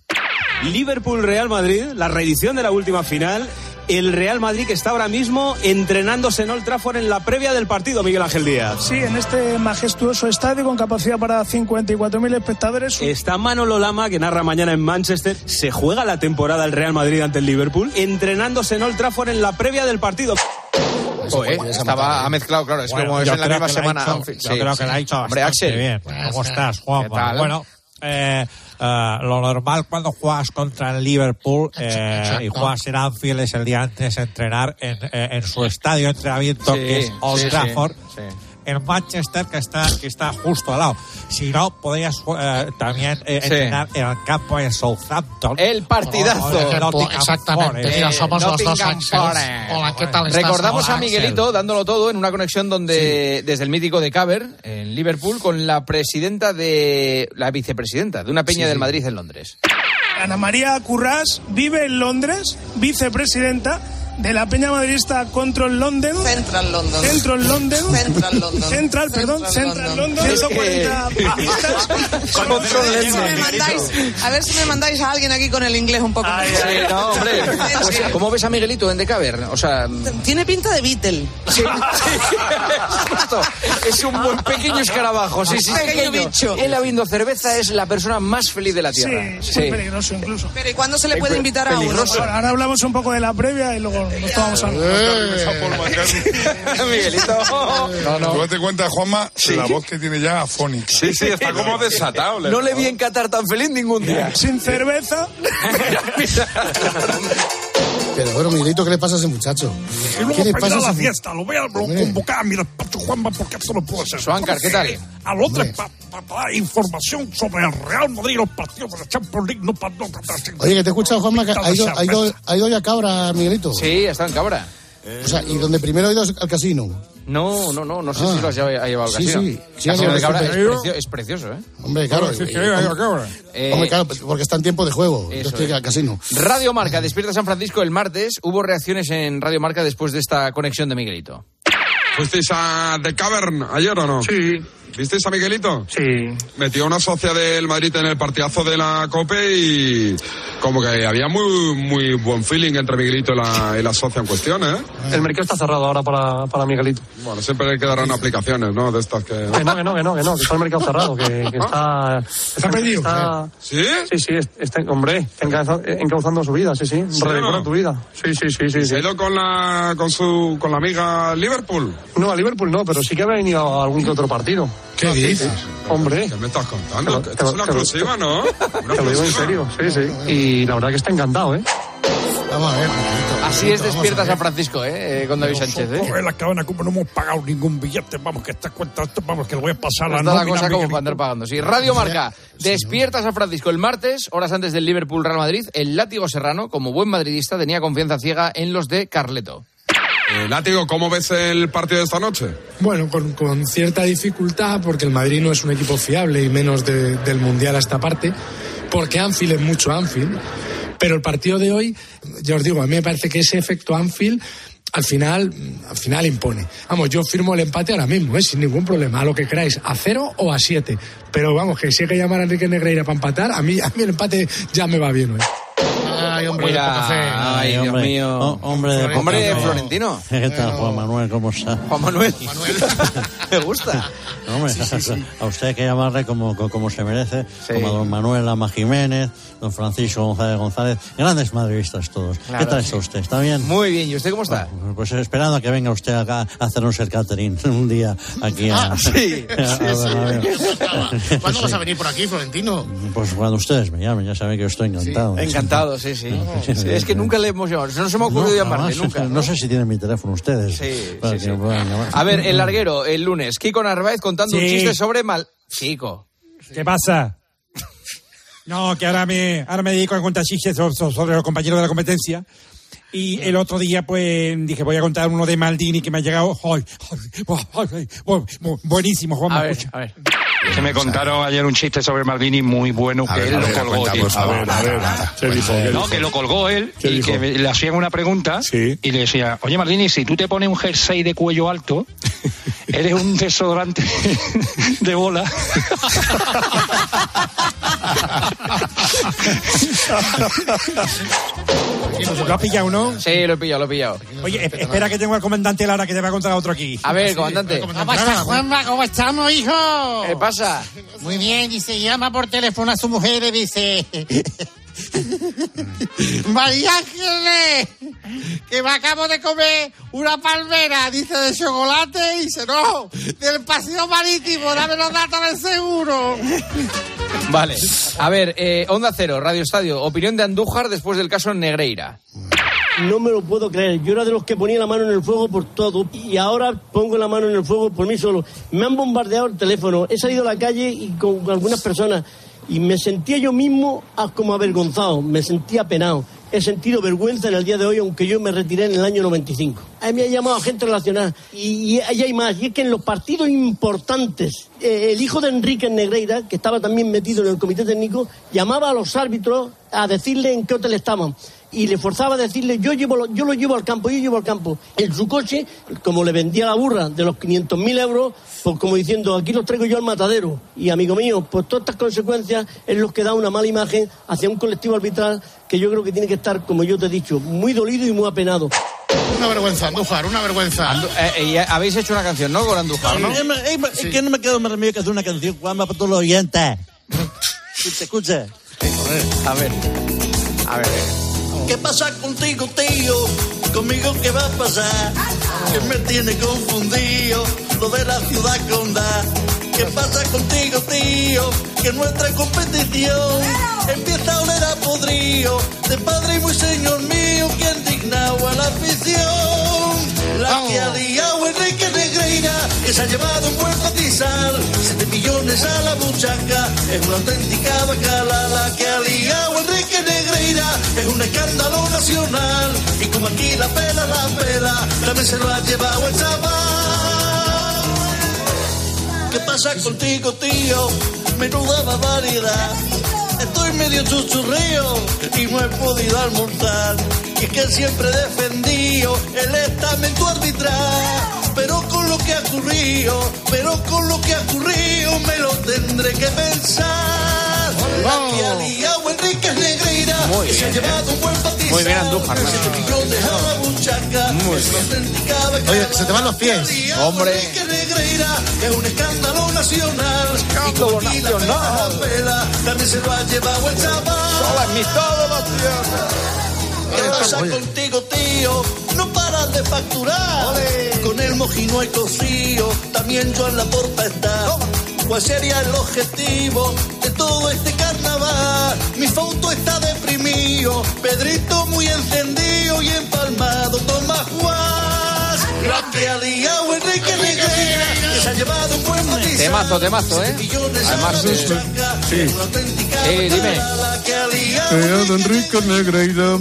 Liverpool-Real Madrid, la reedición de la última final. El Real Madrid que está ahora mismo entrenándose en Old Trafford en la previa del partido, Miguel Ángel Díaz. Sí, en este majestuoso estadio con capacidad para 54.000 espectadores. Está Manolo Lama, que narra mañana en Manchester. Se juega la temporada el Real Madrid ante el Liverpool, entrenándose en Old Trafford en la previa del partido. Joder, estaba, ha mezclado, claro, es Bueno, como es en la creo misma que la ha semana. hecho- fin, yo sí, creo sí. que la ha hecho Hombre, Axel. bien. ¿Cómo estás, tal? Bueno, eh, eh, lo normal cuando juegas contra el Liverpool eh, y juegas en Anfield es el día antes entrenar en, eh, en su estadio de entrenamiento Sí, que es Old sí, Trafford. sí. En Manchester, que está, que está justo al lado. Si no, podrías eh, también eh, Sí. entrenar en el campo de Southampton. El partidazo. O- o Nottingham Exactamente. Forest. Mira, somos los dos. Hola, ¿qué tal estás? Recordamos Hola, a Miguelito Axel. dándolo todo en una conexión donde desde el mítico de Caber en Liverpool con la presidenta de la vicepresidenta de una peña Sí, del sí. Madrid en Londres. Ana María Currás vive en Londres, vicepresidenta de la Peña Madridista Control London. Central London. Central London. Central London. Central, perdón, Central London. 140 pistas. A ver si me mandáis- A ver si me mandáis a alguien aquí con el inglés un poco mejor. Sí, no, hombre. O sea, ¿Cómo ves a Miguelito en The Cavern? O sea, Tiene pinta de Beatle. Sí, justo. Es un buen pequeño escarabajo, sí, sí. Pequeño bicho. Él habiendo cerveza es la persona más feliz de la Sí, Tierra. sí, muy peligroso incluso. Pero ¿y cuándo se le puede invitar a uno? Ahora, ahora hablamos un poco de la previa y luego nos tomamos algo. Miguelito. No, no. Tú date cuenta, Juanma, la voz que tiene ya afónica. Sí, sí, está como desatado. No le vi en Qatar tan feliz ningún día. Sin cerveza. Pero bueno, Miguelito, ¿qué le pasa a ese muchacho? Y luego ¿Qué le para ir pasa a la fiesta, lo voy a lo convocar a mi despacho, Juanma, porque esto no puede ser. Suáncar, ¿qué tal? A Londres para dar información sobre el Real Madrid y los partidos de la Champions League. No, para, no, Oye, que te he escuchado, Juanma, que ha ido, ha ido, ha ido ya Cabra, Miguelito. Sí, está en Cabra. O sea, y donde primero ha ido al casino. No, no, no, no sé Ah. si lo has llevado, ha llevado al Sí, casino. sí. Sí, Casino de Cabra es, sí. precio- es precioso, ¿eh? Hombre, claro. Sí, sí, eh. Eh, Hombre, claro, porque está en tiempo de juego. Yo estoy es. al casino. Radio Marca, despierta San Francisco el martes. Hubo reacciones en Radio Marca después de esta conexión de Miguelito. ¿Fuisteis a The Cavern ayer o no? Sí. ¿Visteis a Miguelito? Sí. Metió una socia del Madrid en el partidazo de la COPE y como que había muy muy buen feeling entre Miguelito y la, y la socia en cuestión, ¿eh? El mercado está cerrado ahora para, para Miguelito. Bueno, siempre quedarán aplicaciones, ¿no? De estas que... Que no, que no, que no, que no, que está el mercado cerrado, que, que está... ¿Está perdido? está- ¿Sí? Sí, sí, es- está, hombre, está encauzando, encauzando su vida, sí, sí. ¿Sí Redecora no? tu vida. Sí, sí, sí, sí. ¿Se sí. ha ido con la, con su, con la amiga Liverpool? No, a Liverpool no, pero sí que ha venido a algún que otro partido. ¿Qué dices? Hombre. ¿Qué me estás contando? Te lo- Esto es te una exclusiva, ¿no? Una Te lo digo en serio, sí, sí. Y la verdad que está encantado, ¿eh? Vamos a ver. Así es Despierta San Francisco, ¿eh? Eh, Con David Sánchez, ¿eh? Nosotros en la cadena como no hemos pagado ningún billete, vamos, que esta cuenta, vamos, que lo voy a pasar a Está la nómina, cosa como para andar pagando. Sí, Radio Marca, despierta San Francisco el martes, horas antes del Liverpool Real Madrid. El látigo serrano, como buen madridista, tenía confianza ciega en los de Carleto. Eh, Látigo, ¿cómo ves el partido de esta noche? Bueno, con, cierta dificultad, porque el Madrid no es un equipo fiable y menos de- del Mundial a esta parte, porque Anfield es mucho Anfield. Pero el partido de hoy, ya os digo, a mí me parece que ese efecto Anfield al final, al final impone. Vamos, yo firmo el empate ahora mismo, ¿eh? sin ningún problema, a lo que queráis, a cero o a siete. Pero vamos, que si hay que llamar a Enrique Negreira para empatar, a mí, a mí el empate ya me va bien. ¿eh? Ay, hombre, Mira, de poca fe. ay, Dios hombre. mío. Oh, hombre de Hombre, poca fe. Florentino. ¿Qué tal, Juan Manuel? ¿Cómo está? Juan Manuel. Me gusta. Hombre, a usted hay que llamarle como, co- como se merece, como a don Manuel Lama Jiménez, don Francisco González González, grandes madridistas todos. Claro. ¿Qué tal está usted? ¿Está bien? Muy bien, ¿y usted cómo está? Pues esperando a que venga usted acá a hacernos el catering un día aquí a... Ah, sí, a- a sí, sí. Bernabéu. ¿Cuándo vas Sí. a venir por aquí, Florentino? Pues cuando ustedes me llamen, ya saben que yo estoy encantado. Encantado, sí, sí. Sí, Es que nunca le hemos llamado. No se me ha ocurrido No, llamarle, nunca. No sé si tienen mi teléfono ustedes. Sí, para sí, que sí. me puedan llamar. A ver, el larguero, el lunes. Kiko Narváez contando un chiste sobre mal. Kiko. ¿Qué pasa? No, que ahora me, ahora me dedico a contar chistes sobre, sobre los compañeros de la competencia. Y el otro día, pues, dije, voy a contar uno de Maldini que me ha llegado. ¡Ay, ay, ay, ay, bu- bu- buenísimo, Juan. A ver, escucha. a ver. Que me contaron ayer un chiste sobre Maldini muy bueno que él lo colgó. cuenta, tío. por favor. A ver, a ver. ¿Qué dijo? ¿Qué no, que lo colgó él ¿Qué y dijo? que me- le hacían una pregunta y le decía, oye Maldini, si tú te pones un jersey de cuello alto, eres un desodorante de bola. ¿Lo has pillado, no? Sí, lo he pillado, lo he pillado. Oye, espera que tengo al comandante Lara que te va a contar otro aquí. A ver, comandante. ¿Cómo estás, Juanma? ¿Cómo estamos, hijo? ¿Qué pasa? Muy bien, dice, llama por teléfono a su mujer y dice... María Ángeles, que me acabo de comer una palmera, dice, de chocolate, y dice, no, del paseo marítimo, dame los datos del seguro. Vale. A ver, eh, Onda Cero, Radio Estadio. Opinión de Andújar después del caso Negreira. No me lo puedo creer. Yo era de los que ponía la mano en el fuego por todo y ahora pongo la mano en el fuego por mí solo. Me han bombardeado el teléfono. He salido a la calle y con algunas personas y me sentía yo mismo ah, como avergonzado. Me sentía penado. He sentido vergüenza en el día de hoy, aunque yo me retiré en el año 95. A mí me ha llamado gente relacionada. Y, y ahí hay más. Y es que en los partidos importantes, eh, el hijo de Enrique Negreira, que estaba también metido en el comité técnico, llamaba a los árbitros a decirle en qué hotel estaban. Y le forzaba a decirle, yo, llevo, lo- yo lo llevo al campo, yo llevo al campo. En su coche, como le vendía la burra de los 500.000 euros, pues como diciendo, aquí los traigo yo al matadero. Y amigo mío, pues todas estas consecuencias es lo que da una mala imagen hacia un colectivo arbitral que yo creo que tiene que estar, como yo te he dicho, muy dolido y muy apenado. Una vergüenza, Andújar, una vergüenza. Eh, y habéis hecho una canción, ¿no? Con Andújar, ¿no? Es que me- Es que no me quedo más remedio que hacer una canción, Juanma, para todos los oyentes. Escucha, escucha. A ver. A ver. ¿Qué pasa contigo, tío? ¿Conmigo qué va a pasar? Que me tiene confundido lo de la ciudad condal. ¿Qué pasa contigo, tío? Que nuestra competición empieza a oler a podrío. De padre y muy señor mío que ha indignado a la afición. La que ha liado Enrique Negreira, que se ha llevado un buen patizal. Millones a la buchaca, es una auténtica bacala. La que ha liado Enrique Negreira, es un escándalo nacional. Y como aquí la pela, la pela, también se lo ha llevado el chaval. ¿Qué pasa contigo, tío? Menuda barbaridad. Estoy medio chuchurrío y no he podido almorzar. Y es que siempre he defendido el estamento arbitral. Pero con lo que ha ocurrido, pero con lo que ha ocurrido me lo tendré que pensar. La que ha liado Enrique Negreira, Muy que se ha bien, llevado un buen patizal. Muy bien, Andújar. Siete millones a la buchaca, Muy es una bien. Oye, se te van los pies. Hombre. Enrique Negreira es un escándalo nacional. Y como aquí la pela, la pela, también se lo ha llevado el chaval. Sola en mitad de la ¿Qué pasa contigo, tío? No paras de facturar. Con el mojino hay cocido, también Joan la porta está. ¿Cuál sería el objetivo de todo este carnaval? Mi foto está deprimido, Pedrito muy encendido y empalmado, toma Juan. Grande ha liado Enrique Negreira, que se ha llevado un buen matizal. Temazo, temazo, ¿eh? Además, eh, Sí. sí, dime. Enrique Negreira.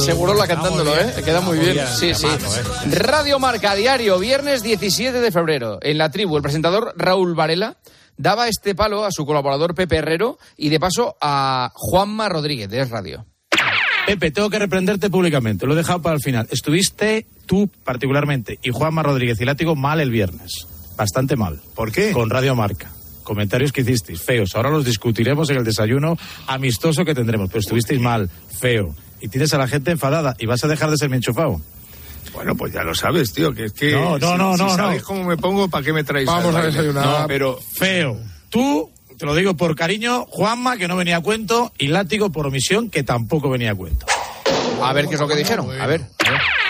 Seguro la cantándolo, ¿eh? Queda muy bien. Sí, sí. Radio Marca Diario, viernes 17 de febrero. En la tribu, el presentador Raúl Varela daba este palo a su colaborador Pepe Herrero y de paso a Juanma Rodríguez de Es Radio. Pepe, tengo que reprenderte públicamente. Lo he dejado para el final. Estuviste tú particularmente y Juanma Rodríguez y Látigo mal el viernes. Bastante mal. ¿Por qué? Con Radio Marca. Comentarios que hicisteis, feos. Ahora los discutiremos en el desayuno amistoso que tendremos. Pero estuvisteis mal, feo. Y tienes a la gente enfadada y vas a dejar de ser mi enchufado. Bueno, pues ya lo sabes, tío, que es que... No, no, si- no, si no, sabéis no. cómo me pongo, ¿para qué me traéis? Vamos al a desayunar. No, pero... Feo. Tú, te lo digo por cariño, Juanma, que no venía a cuento, y Látigo por omisión, que tampoco venía a cuento. A ver qué es lo que dijeron. A ver.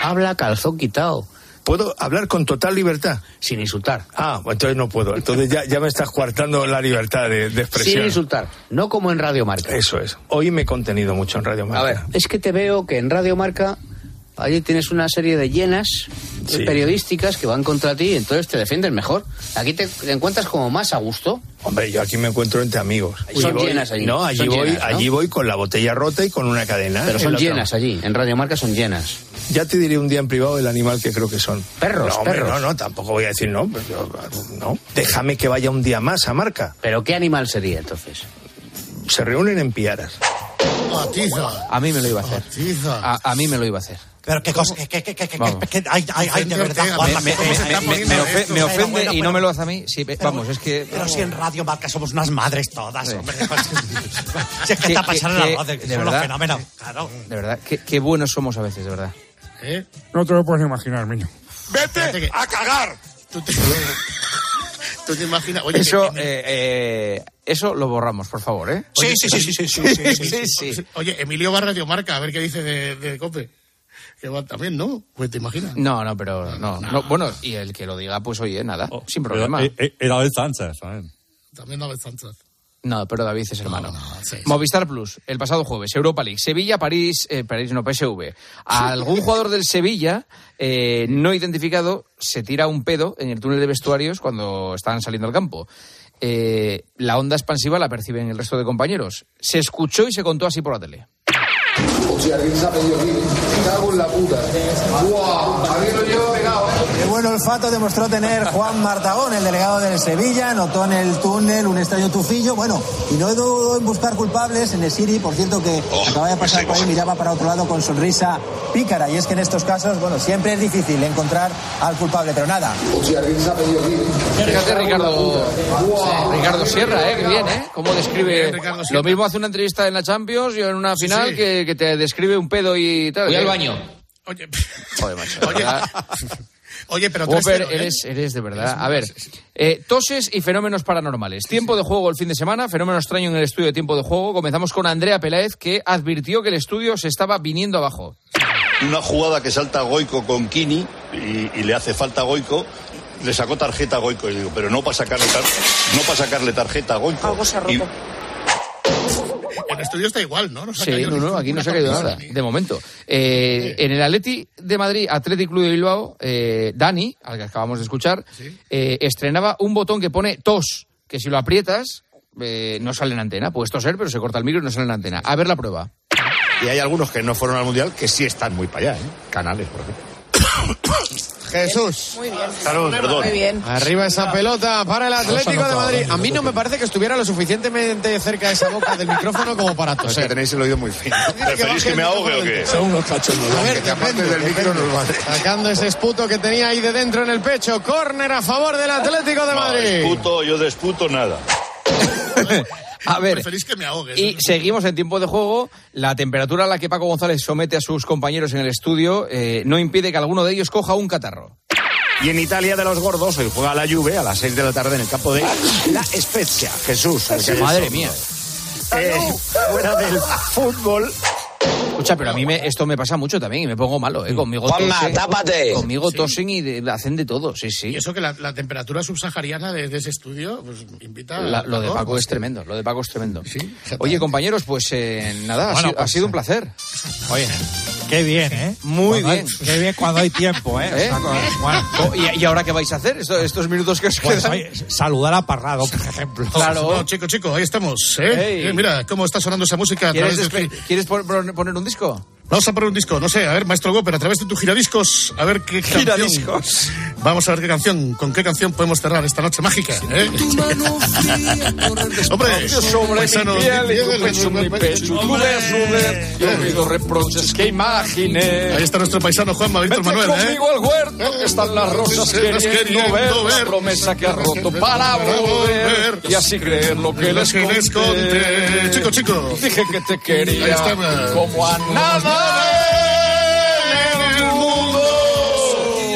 Habla calzón quitado. ¿Puedo hablar con total libertad? Sin insultar. Ah, entonces no puedo. Entonces ya, ya me estás coartando la libertad de, de expresión. Sin insultar, no como en Radio Marca. Eso es. Hoy me he contenido mucho en Radio Marca. A ver, es que te veo que en Radio Marca allí tienes una serie de llenas Sí. periodísticas que van contra ti, entonces te defienden mejor. Aquí te, te encuentras como más a gusto. Hombre, yo aquí me encuentro entre amigos. Son Y voy- llenas allí. No, allí Son voy, llenas, ¿no? allí voy con la botella rota y con una cadena. Pero son llenas allí, en Radio Marca son llenas. Ya te diré un día en privado el animal que creo que son. Perros, no, hombre, perros. No, no, tampoco voy a decir no, pues yo- no. Déjame que vaya un día más a Marca. ¿Pero qué animal sería entonces? Se reúnen en piaras. A mí me lo iba a hacer. A, a mí me lo iba a hacer. Pero qué cosa, que, que, que, que, que, que- ay, ay, ay, de verdad, Juanma, me, ¿cómo me- ofende bueno, y no me lo hace a mí. Sí, vamos, es que. Pero si en Radio Marca somos unas madres todas, Sí. hombre. pues, si es que Que- está pasando que- la voz de, de son los verdad. fenómenos. Claro. De verdad, qué, qué buenos somos a veces, de verdad. No te lo puedes imaginar, niño. ¡Vete a cagar! ¿Tú te imaginas? Oye, eso, que- eh, eh, eso lo borramos, por favor, ¿eh? Sí, sí, sí, sí, sí, sí, sí, sí, Sí, sí. sí. Oye, Emilio va a Radio Marca, a ver qué dice de, de Cope. Que va también, ¿no? Pues te imaginas. No, no, pero no, no. Bueno, y el que lo diga, pues oye, nada, sin problema. Y David Sánchez, ¿sabes? También David Sánchez. No, pero David es hermano. sí, sí. Movistar Plus, el pasado jueves, Europa League, Sevilla, París, eh, París no, PSV. Algún jugador del Sevilla eh, no identificado se tira un pedo en el túnel de vestuarios cuando están saliendo al campo. Eh, la onda expansiva la perciben el resto de compañeros. Se escuchó y se contó así por la tele. Hostia, ¿quién se ha pedido aquí? Cago en la puta. ¡Buah! Arriba yo, Qué buen olfato demostró tener Juan Martagón, el delegado del Sevilla. Notó en el túnel un extraño tufillo. Bueno, y no dudó en buscar culpables en el Siri, por cierto, que acaba de pasar por ahí, miraba para otro lado con sonrisa pícara. Y es que en estos casos, bueno, siempre es difícil encontrar al culpable, pero nada. Fíjate, Ricardo, sí, Ricardo Sierra, ¿eh? Que bien, ¿eh? Cómo describe. Lo mismo hace una entrevista en la Champions y en una final sí. Que, que te describe un pedo y tal. Voy ¿eh? al baño. Oye, Joder, macho. Oye. Oye, pero Whopper, 3-0, ¿eh? eres, eres de verdad. A ver, eh, toses y fenómenos paranormales. Tiempo de juego el fin de semana, fenómeno extraño en el estudio de tiempo de juego. Comenzamos con Andrea Peláez, que advirtió que el estudio se estaba viniendo abajo. Una jugada que salta Goico con Kini y, y le hace falta a Goico. Le sacó tarjeta a Goico y digo, pero no para sacarle, tar- no para sacarle tarjeta a Goico. Algo se ha roto. El estudio está igual, ¿no? No se ha Sí, caído no, no, aquí no se ha caído nada, de momento. Eh, en el Atleti de Madrid, Athletic Club de Bilbao, eh, Dani, al que acabamos de escuchar, eh, estrenaba un botón que pone tos, que si lo aprietas eh, no sale en antena. Puedes toser, pero se corta el micro y no sale en antena. A ver la prueba. Y hay algunos que no fueron al Mundial que sí están muy para allá, ¿eh? Canales, por ejemplo. Jesús. Muy bien. Salud, perdón. Muy bien. Arriba esa pelota para el Atlético de Madrid. A mí no me parece que estuviera lo suficientemente cerca de esa boca del micrófono como para Es que toser. tenéis el oído muy fino. ¿Preferís que me ahogue o qué? Son unos cachondos. A ver, que te apartes depende, del micro nos vale. Sacando ese esputo que tenía ahí de dentro en el pecho. Córner a favor del Atlético de No, Madrid. desputo, yo desputo nada. A ver, Preferís que me ahogues. y seguimos en tiempo de juego. La temperatura a la que Paco González somete a sus compañeros en el estudio eh, no impide que alguno de ellos coja un catarro. Y en Italia de los gordos, hoy juega la Juve a las 6 de la tarde en el campo de La Spezia. Jesús. el que Madre mía. Eh, fuera del fútbol. Escucha, pero a mí me- esto me pasa mucho también y me pongo malo, ¿eh? Conmigo Juanma, tosen, tápate. Conmigo tosen y de- hacen de todo, sí, sí. Y eso que la, la temperatura subsahariana de, de ese estudio pues, invita a... Lo de Paco pues, es tremendo, lo de Paco es tremendo. Oye, compañeros, pues eh, nada, ha, Bueno, sido, ha pues, sido un placer. Oye, qué bien, ¿eh? Muy Cuando hay- bien. qué bien cuando hay tiempo, ¿eh? ¿Eh? Bueno, ¿Y, y ahora qué vais a hacer? Esto- estos minutos que os pues, quedan. oye, saludar a Parrado, por ejemplo. Claro. No, chico, chico, ahí estamos. ¿eh? Eh, mira cómo está sonando esa música a ¿Quieres, despe- ¿quieres pon- pon- poner un disco? Vamos a poner un disco, no sé, a ver, maestro Góper, a través de tu giradiscos, a ver qué canción... Giradiscos. Vamos a ver qué canción, con qué canción podemos cerrar esta noche mágica, ¿eh? Hombre, sobre paisanos, mi piel y tu pecho, mi pecho, y olvido reproches que imaginé. Ahí está nuestro paisano Juanma Víctor Manuel, ¿eh? conmigo al huerto, que están las rosas queriendo, queriendo ver, la ver. promesa que has roto para volver, y así creer lo que les conté. Chico, chico. Dije que te Ahí quería está. como a nada en el mundo.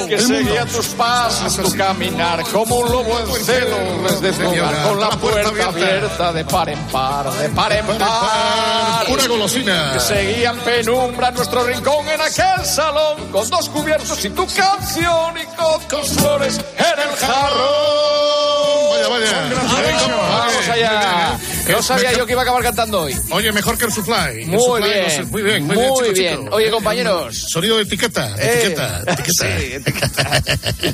Que seguía tus pasos, tu caminar como un lobo en celo desde tu hogar, con la puerta abierta de par en par, de par en par. Pura golosina. Que seguía en penumbra nuestro rincón en aquel salón, con dos cubiertos y tu canción y con tus flores en el jarrón. Vaya, vaya. Vamos allá. No sabía yo que iba a acabar cantando hoy. Oye, mejor que el Sufly. Muy El bien. no sé, Muy bien, muy, Muy bien, chico, bien. chico. Oye, compañeros. Sonido de etiqueta, Eh, etiqueta, etiqueta.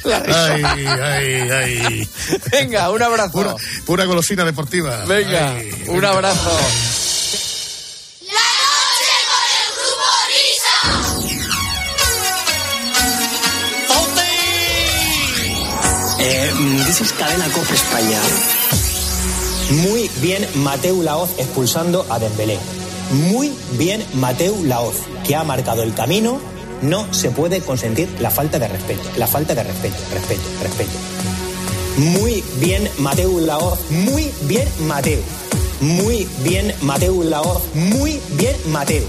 Ay, ay, ay. Venga, un abrazo. Pura, pura golosina deportiva. Venga, Ay, un venga. abrazo. Eh, is Cadena Copa España. Muy bien Mateu Laoz expulsando a Dembélé. Muy bien Mateu Laoz, que ha marcado el camino. No se puede consentir la falta de respeto. La falta de respeto, respeto, respeto. Muy bien Mateu Laoz. Muy bien Mateu. Muy bien Mateu Laoz. Muy bien Mateu.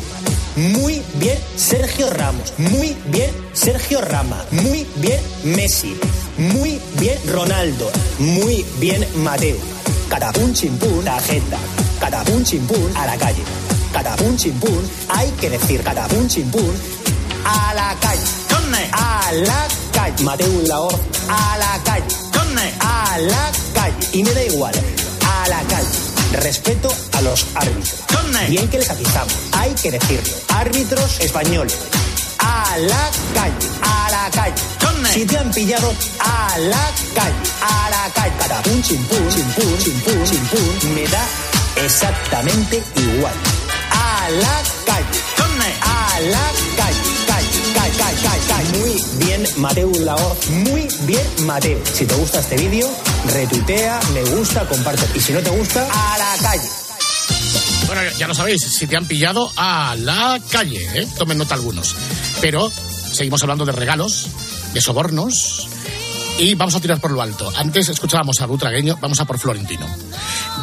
Muy bien Sergio Ramos. Muy bien Sergio Rama. Muy bien Messi. Muy bien Ronaldo. Muy bien Mateo. Catapum chimpún, tarjeta. Catapum chimpún, a la calle. Catapum chimpún, hay que decir catapum chimpún, a la calle. A la calle. Mateo Laor, a la calle. A la calle. Y me da igual, a la calle. Respeto a los árbitros. Bien que les atizamos, hay que decirlo. Árbitros españoles. A la calle, a la calle. Si te han pillado, a la calle, a la calle. Catapum, chimpún, chimpún, chimpún, chimpún. Me da exactamente igual. A la calle. A la calle, calle, calle, calle. calle. Muy bien, Mateo Laoz. Muy bien, Mateo. Si te gusta este vídeo, retuitea, me gusta, comparte. Y si no te gusta, a la calle. Bueno, ya lo sabéis, si te han pillado a la calle, ¿eh? tomen nota algunos. Pero seguimos hablando de regalos, de sobornos y vamos a tirar por lo alto. Antes escuchábamos a Butragueño, vamos a por Florentino.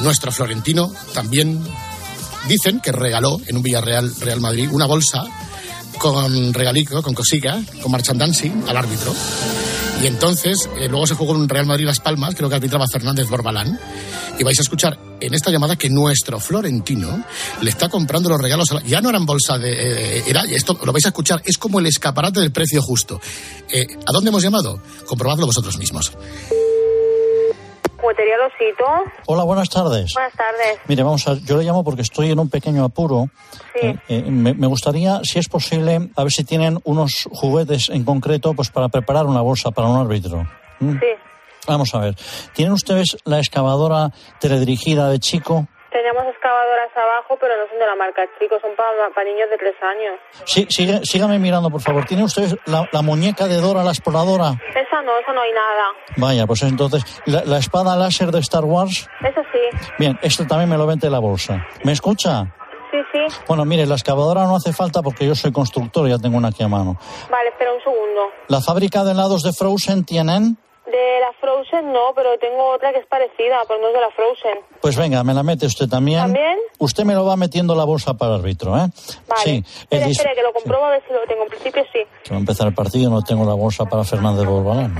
Nuestro Florentino también dicen que regaló en un Villarreal Real Madrid una bolsa con regalico, con cosica, con marchandancy al árbitro. Y entonces, eh, luego se jugó en un Real Madrid Las Palmas, creo que arbitraba Fernández Borbalán. Y vais a escuchar en esta llamada que nuestro Florentino le está comprando los regalos. Ya no eran bolsa de. eh, esto lo vais a escuchar, es como el escaparate del precio justo. Eh, ¿A dónde hemos llamado? Comprobadlo vosotros mismos. Juguetería. Hola, buenas tardes. Buenas tardes. Mire, vamos a, yo le llamo porque estoy en un pequeño apuro. Sí. Eh, eh, me, me gustaría, si es posible, a ver si tienen unos juguetes en concreto, pues para preparar una bolsa para un árbitro. ¿Mm? Sí. Vamos a ver. ¿Tienen ustedes la excavadora teledirigida de Chico? Teníamos excavadoras abajo, pero no son de la marca Chico, son para niños de tres años. Sí, sigue, sígame mirando, por favor. ¿Tienen ustedes la, la muñeca de Dora la exploradora? Esa no, eso no hay nada. Vaya, pues entonces, ¿la, la espada láser de Star Wars? Eso sí. Bien, esto también me lo vende la bolsa. ¿Me escucha? Sí, sí. Bueno, mire, la excavadora no hace falta porque yo soy constructor y ya tengo una aquí a mano. Vale, espera un segundo. ¿La fábrica de helados de Frozen tienen? De la Frozen no, pero tengo otra que es parecida, pero no es de la Frozen. Pues venga, me la mete usted también. ¿También? Usted me lo va metiendo la bolsa para árbitro, ¿eh? Vale. Sí. espera, dis- espera, que lo compruebo a ver si lo tengo. En principio sí. que va a empezar el partido, no tengo la bolsa para Fernández Borbalán.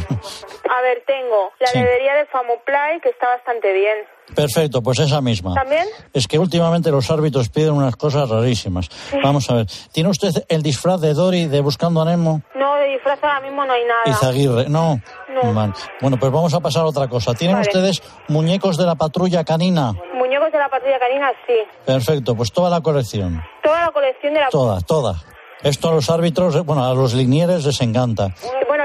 A ver, tengo la Sí. heladería de Famoplay, que está bastante bien. Perfecto, pues esa misma. ¿También? Es que últimamente los árbitros piden unas cosas rarísimas. Vamos a ver, ¿tiene usted el disfraz de Dory de Buscando a Nemo? No, de disfraz ahora mismo no hay nada. Izaguirre, no. No. Bueno, pues vamos a pasar a otra cosa. ¿Tienen Vale. ustedes muñecos de la patrulla canina? Muñecos de la patrulla canina, sí. Perfecto, pues toda la colección. Toda la colección de la... Toda, toda. Esto a los árbitros, bueno, a los linieres les encanta.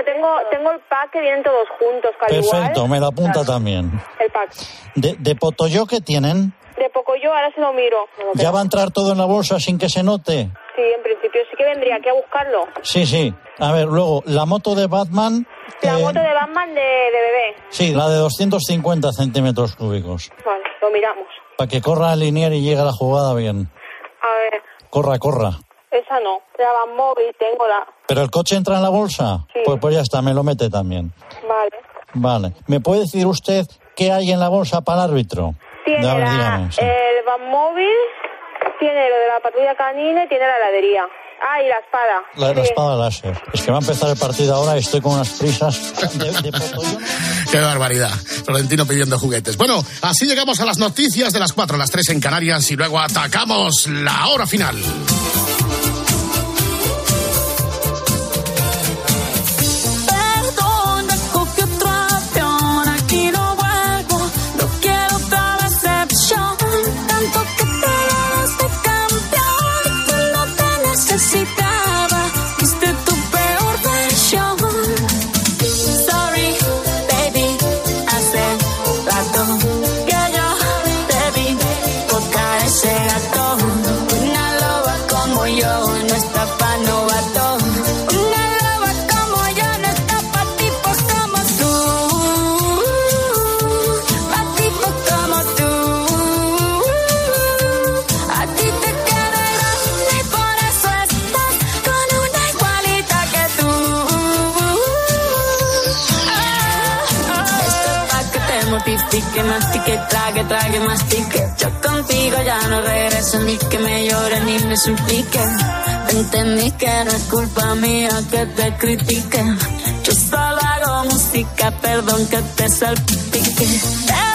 Bueno, tengo, tengo el pack que vienen todos juntos, Perfecto, me la apunta también. El pack. De, de Potoyo que tienen, De Pocoyo, ahora se lo miro. ya va a entrar todo en la bolsa sin que se note. Sí, en principio sí que vendría aquí a buscarlo. Sí, sí. A ver, luego, la moto de Batman, La eh, moto de Batman de, de bebé. sí, la de 250 centímetros cúbicos. Vale, lo miramos. Para que corra el linier y llegue a la jugada bien. A ver, Corra, corra. Esa no. La Batmóvil tengo la... ¿Pero el coche entra en la bolsa? Sí. Pues, pues ya está, me lo mete también. Vale. Vale. ¿Me puede decir usted qué hay en la bolsa para el árbitro? Tiene ver, la, dígame, sí. el Batmóvil, tiene lo de la patrulla canina y tiene la heladería. Ah, y la espada. La, la Sí. espada láser. Es que va a empezar el partido ahora y estoy con unas prisas de, de. Qué barbaridad. Florentino pidiendo juguetes. Bueno, así llegamos a las noticias de las 4, las 3 en Canarias y luego atacamos la hora final. Me suplique. Entendí que no es culpa mía que te critique. Yo solo hago música, perdón que te salpique.